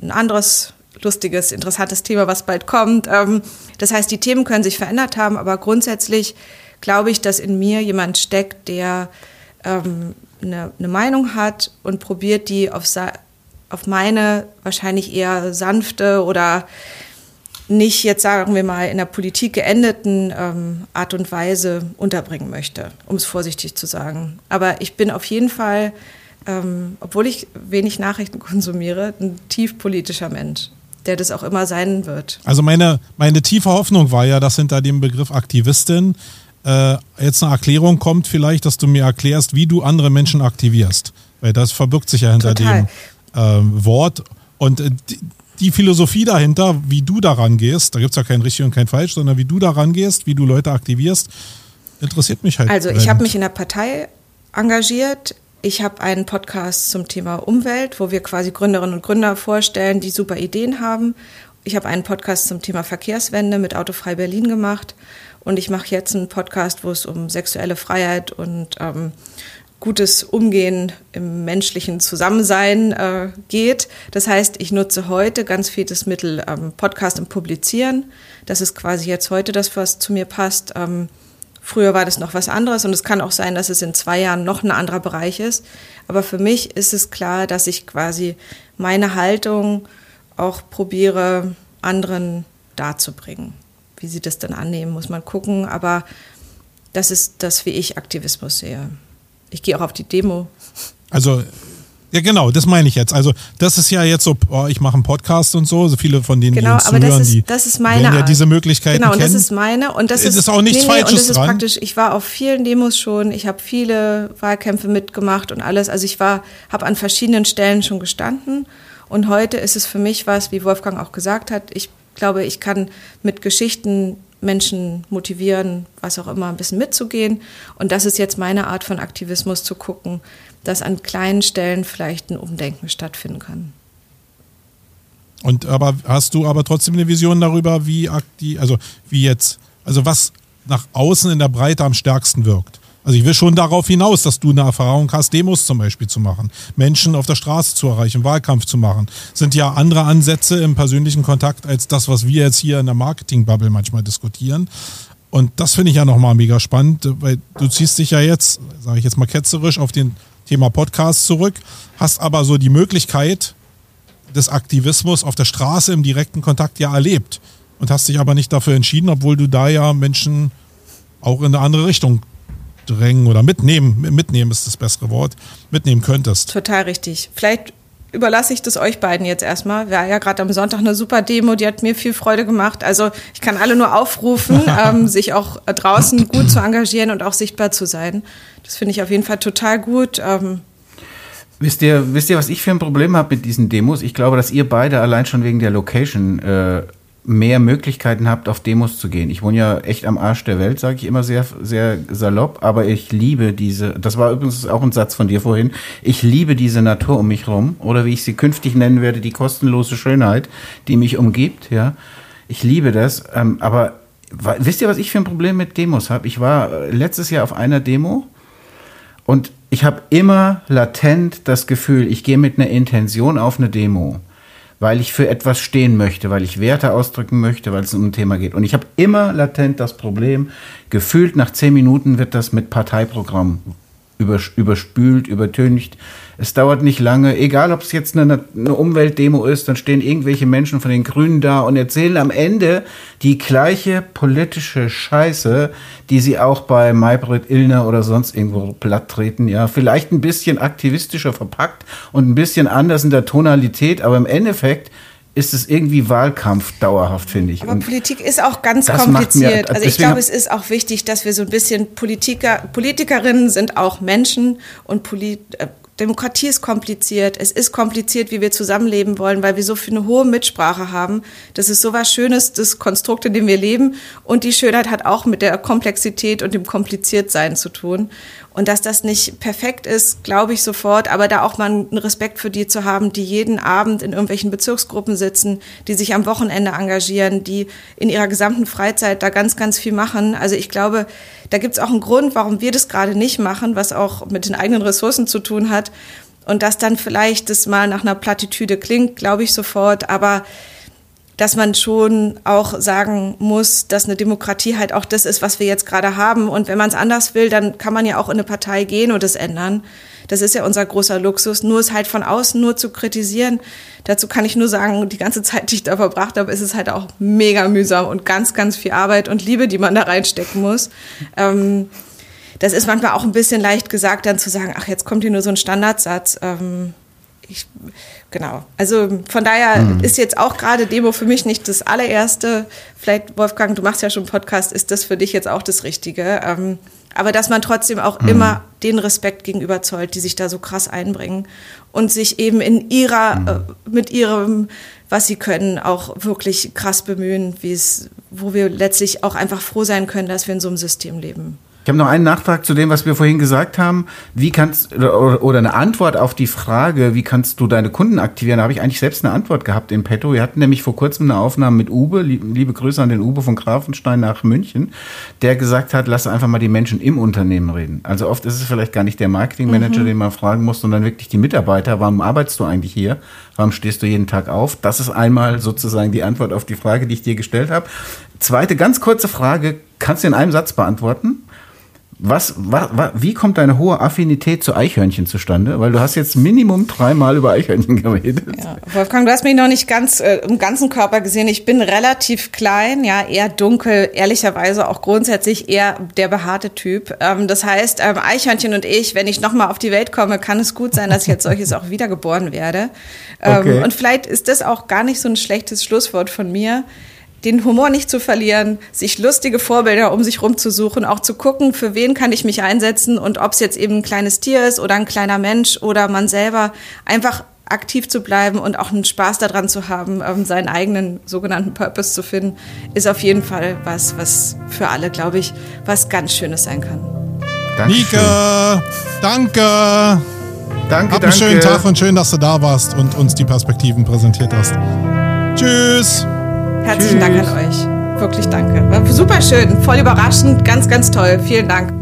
ein anderes lustiges, interessantes Thema, was bald kommt. Ähm, das heißt, die Themen können sich verändert haben, aber grundsätzlich glaube ich, dass in mir jemand steckt, der ähm, eine, Meinung hat und probiert, die auf, auf meine wahrscheinlich eher sanfte oder nicht jetzt sagen wir mal in der Politik geendeten ähm, Art und Weise unterbringen möchte, um es vorsichtig zu sagen. Aber ich bin auf jeden Fall, ähm, obwohl ich wenig Nachrichten konsumiere, ein tief politischer Mensch, der das auch immer sein wird. Also meine, meine tiefe Hoffnung war ja, dass hinter dem Begriff Aktivistin äh, jetzt eine Erklärung kommt, vielleicht, dass du mir erklärst, wie du andere Menschen aktivierst. Weil das verbirgt sich ja hinter Total. dem äh, Wort. Und äh, die Philosophie dahinter, wie du daran gehst, da gibt es ja kein richtig und kein falsch, sondern wie du daran gehst, wie du Leute aktivierst, interessiert mich halt. Also ich habe mich in der Partei engagiert. Ich habe einen Podcast zum Thema Umwelt, wo wir quasi Gründerinnen und Gründer vorstellen, die super Ideen haben. Ich habe einen Podcast zum Thema Verkehrswende mit Autofrei Berlin gemacht. Und ich mache jetzt einen Podcast, wo es um sexuelle Freiheit und ähm, gutes Umgehen im menschlichen Zusammensein äh, geht. Das heißt, ich nutze heute ganz viel das Mittel ähm, Podcast und Publizieren. Das ist quasi jetzt heute das, was zu mir passt. Ähm, früher war das noch was anderes und es kann auch sein, dass es in zwei Jahren noch ein anderer Bereich ist. Aber für mich ist es klar, dass ich quasi meine Haltung auch probiere, anderen darzubringen. Wie sie das dann annehmen, muss man gucken. Aber das ist das, wie ich Aktivismus sehe. Ich gehe auch auf die Demo. Also, ja genau, das meine ich jetzt. Also das ist ja jetzt so, oh, ich mache einen Podcast und so, so viele von denen, genau, die uns aber zuhören, das ist, die das ist meine ja diese Möglichkeiten Genau, kennen. das ist meine und das ist, ist auch nichts nee, Falsches und das ist dran. praktisch, ich war auf vielen Demos schon, ich habe viele Wahlkämpfe mitgemacht und alles, also ich war, habe an verschiedenen Stellen schon gestanden und heute ist es für mich was, wie Wolfgang auch gesagt hat, ich glaube, ich kann mit Geschichten Menschen motivieren, was auch immer, ein bisschen mitzugehen. Und das ist jetzt meine Art von Aktivismus zu gucken, dass an kleinen Stellen vielleicht ein Umdenken stattfinden kann. Und aber hast du aber trotzdem eine Vision darüber, wie aktiv, also wie jetzt, also was nach außen in der Breite am stärksten wirkt? Also ich will schon darauf hinaus, dass du eine Erfahrung hast, Demos zum Beispiel zu machen, Menschen auf der Straße zu erreichen, Wahlkampf zu machen. Sind ja andere Ansätze im persönlichen Kontakt als das, was wir jetzt hier in der Marketing-Bubble manchmal diskutieren. Und das finde ich ja nochmal mega spannend, weil du ziehst dich ja jetzt, sage ich jetzt mal ketzerisch, auf den Thema Podcast zurück, hast aber so die Möglichkeit des Aktivismus auf der Straße im direkten Kontakt ja erlebt und hast dich aber nicht dafür entschieden, obwohl du da ja Menschen auch in eine andere Richtung drängen oder mitnehmen, mitnehmen ist das bessere Wort, mitnehmen könntest. Total richtig. Vielleicht überlasse ich das euch beiden jetzt erstmal. War ja gerade am Sonntag eine super Demo, die hat mir viel Freude gemacht. Also ich kann alle nur aufrufen, ähm, sich auch draußen gut zu engagieren und auch sichtbar zu sein. Das finde ich auf jeden Fall total gut. Ähm, Wisst ihr, wisst ihr, was ich für ein Problem habe mit diesen Demos? Ich glaube, dass ihr beide allein schon wegen der Location äh, mehr Möglichkeiten habt, auf Demos zu gehen. Ich wohne ja echt am Arsch der Welt, sage ich immer sehr, sehr salopp, aber ich liebe diese, das war übrigens auch ein Satz von dir vorhin, ich liebe diese Natur um mich rum oder wie ich sie künftig nennen werde, die kostenlose Schönheit, die mich umgibt, ja. Ich liebe das, ähm, aber wisst ihr, was ich für ein Problem mit Demos habe? Ich war äh, letztes Jahr auf einer Demo und ich habe immer latent das Gefühl, ich gehe mit einer Intention auf eine Demo, weil ich für etwas stehen möchte, weil ich Werte ausdrücken möchte, weil es um ein Thema geht. Und ich habe immer latent das Problem, gefühlt nach zehn Minuten wird das mit Parteiprogramm überspült, übertüncht. Es dauert nicht lange, egal ob es jetzt eine, eine, Umweltdemo ist, dann stehen irgendwelche Menschen von den Grünen da und erzählen am Ende die gleiche politische Scheiße, die sie auch bei Maybrit Illner oder sonst irgendwo platt treten. Ja, vielleicht ein bisschen aktivistischer verpackt und ein bisschen anders in der Tonalität, aber im Endeffekt ist es irgendwie Wahlkampf dauerhaft, finde ich. Aber und Politik ist auch ganz kompliziert. Mir, also ich glaube, es ist auch wichtig, dass wir so ein bisschen Politiker, Politikerinnen sind auch Menschen und Polit, äh, Demokratie ist kompliziert. Es ist kompliziert, wie wir zusammenleben wollen, weil wir so viel eine hohe Mitsprache haben. Das ist so was Schönes, das Konstrukt, in dem wir leben. Und die Schönheit hat auch mit der Komplexität und dem Kompliziertsein zu tun. Und dass das nicht perfekt ist, glaube ich sofort, aber da auch mal einen Respekt für die zu haben, die jeden Abend in irgendwelchen Bezirksgruppen sitzen, die sich am Wochenende engagieren, die in ihrer gesamten Freizeit da ganz, ganz viel machen. Also ich glaube, da gibt es auch einen Grund, warum wir das gerade nicht machen, was auch mit den eigenen Ressourcen zu tun hat. Und dass dann vielleicht das mal nach einer Plattitüde klingt, glaube ich sofort, aber dass man schon auch sagen muss, dass eine Demokratie halt auch das ist, was wir jetzt gerade haben. Und wenn man es anders will, dann kann man ja auch in eine Partei gehen und es ändern. Das ist ja unser großer Luxus. Nur es halt von außen nur zu kritisieren, dazu kann ich nur sagen, die ganze Zeit, die ich da verbracht habe, ist es halt auch mega mühsam und ganz, ganz viel Arbeit und Liebe, die man da reinstecken muss. Ähm, das ist manchmal auch ein bisschen leicht gesagt, dann zu sagen, ach, jetzt kommt hier nur so ein Standardsatz. Ähm, ich, genau. Also von daher mhm. ist jetzt auch gerade Demo für mich nicht das allererste. Vielleicht, Wolfgang, du machst ja schon einen Podcast, ist das für dich jetzt auch das Richtige. Ähm, aber dass man trotzdem auch mhm. immer den Respekt gegenüber zollt, die sich da so krass einbringen und sich eben in ihrer, mhm. äh, mit ihrem, was sie können, auch wirklich krass bemühen, wie es, wo wir letztlich auch einfach froh sein können, dass wir in so einem System leben. Ich habe noch einen Nachtrag zu dem, was wir vorhin gesagt haben. Wie kannst oder, oder eine Antwort auf die Frage, wie kannst du deine Kunden aktivieren? Da habe ich eigentlich selbst eine Antwort gehabt in petto. Wir hatten nämlich vor kurzem eine Aufnahme mit Uwe, liebe Grüße an den Uwe von Grafenstein nach München, der gesagt hat, lass einfach mal die Menschen im Unternehmen reden. Also oft ist es vielleicht gar nicht der Marketingmanager, mhm. den man fragen muss, sondern wirklich die Mitarbeiter. Warum arbeitest du eigentlich hier? Warum stehst du jeden Tag auf? Das ist einmal sozusagen die Antwort auf die Frage, die ich dir gestellt habe. Zweite ganz kurze Frage, kannst du in einem Satz beantworten? Was, was, was, wie kommt deine hohe Affinität zu Eichhörnchen zustande? Weil du hast jetzt Minimum dreimal über Eichhörnchen geredet. Ja, Wolfgang, du hast mich noch nicht ganz äh, im ganzen Körper gesehen. Ich bin relativ klein, ja, eher dunkel, ehrlicherweise auch grundsätzlich eher der behaarte Typ. Ähm, das heißt, ähm, Eichhörnchen und ich, wenn ich nochmal auf die Welt komme, kann es gut sein, dass ich als solches auch wiedergeboren werde. Ähm, okay. Und vielleicht ist das auch gar nicht so ein schlechtes Schlusswort von mir den Humor nicht zu verlieren, sich lustige Vorbilder um sich rumzusuchen, auch zu gucken, für wen kann ich mich einsetzen und ob es jetzt eben ein kleines Tier ist oder ein kleiner Mensch oder man selber einfach aktiv zu bleiben und auch einen Spaß daran zu haben, ähm, seinen eigenen sogenannten Purpose zu finden, ist auf jeden Fall was, was für alle, glaube ich, was ganz Schönes sein kann. Dankeschön. Nike, danke. Danke, Hab einen danke. schönen Tag und schön, dass du da warst und uns die Perspektiven präsentiert hast. Tschüss. Herzlichen Tschüss. Dank an euch. Wirklich danke. War super schön, voll überraschend, ganz, ganz toll. Vielen Dank.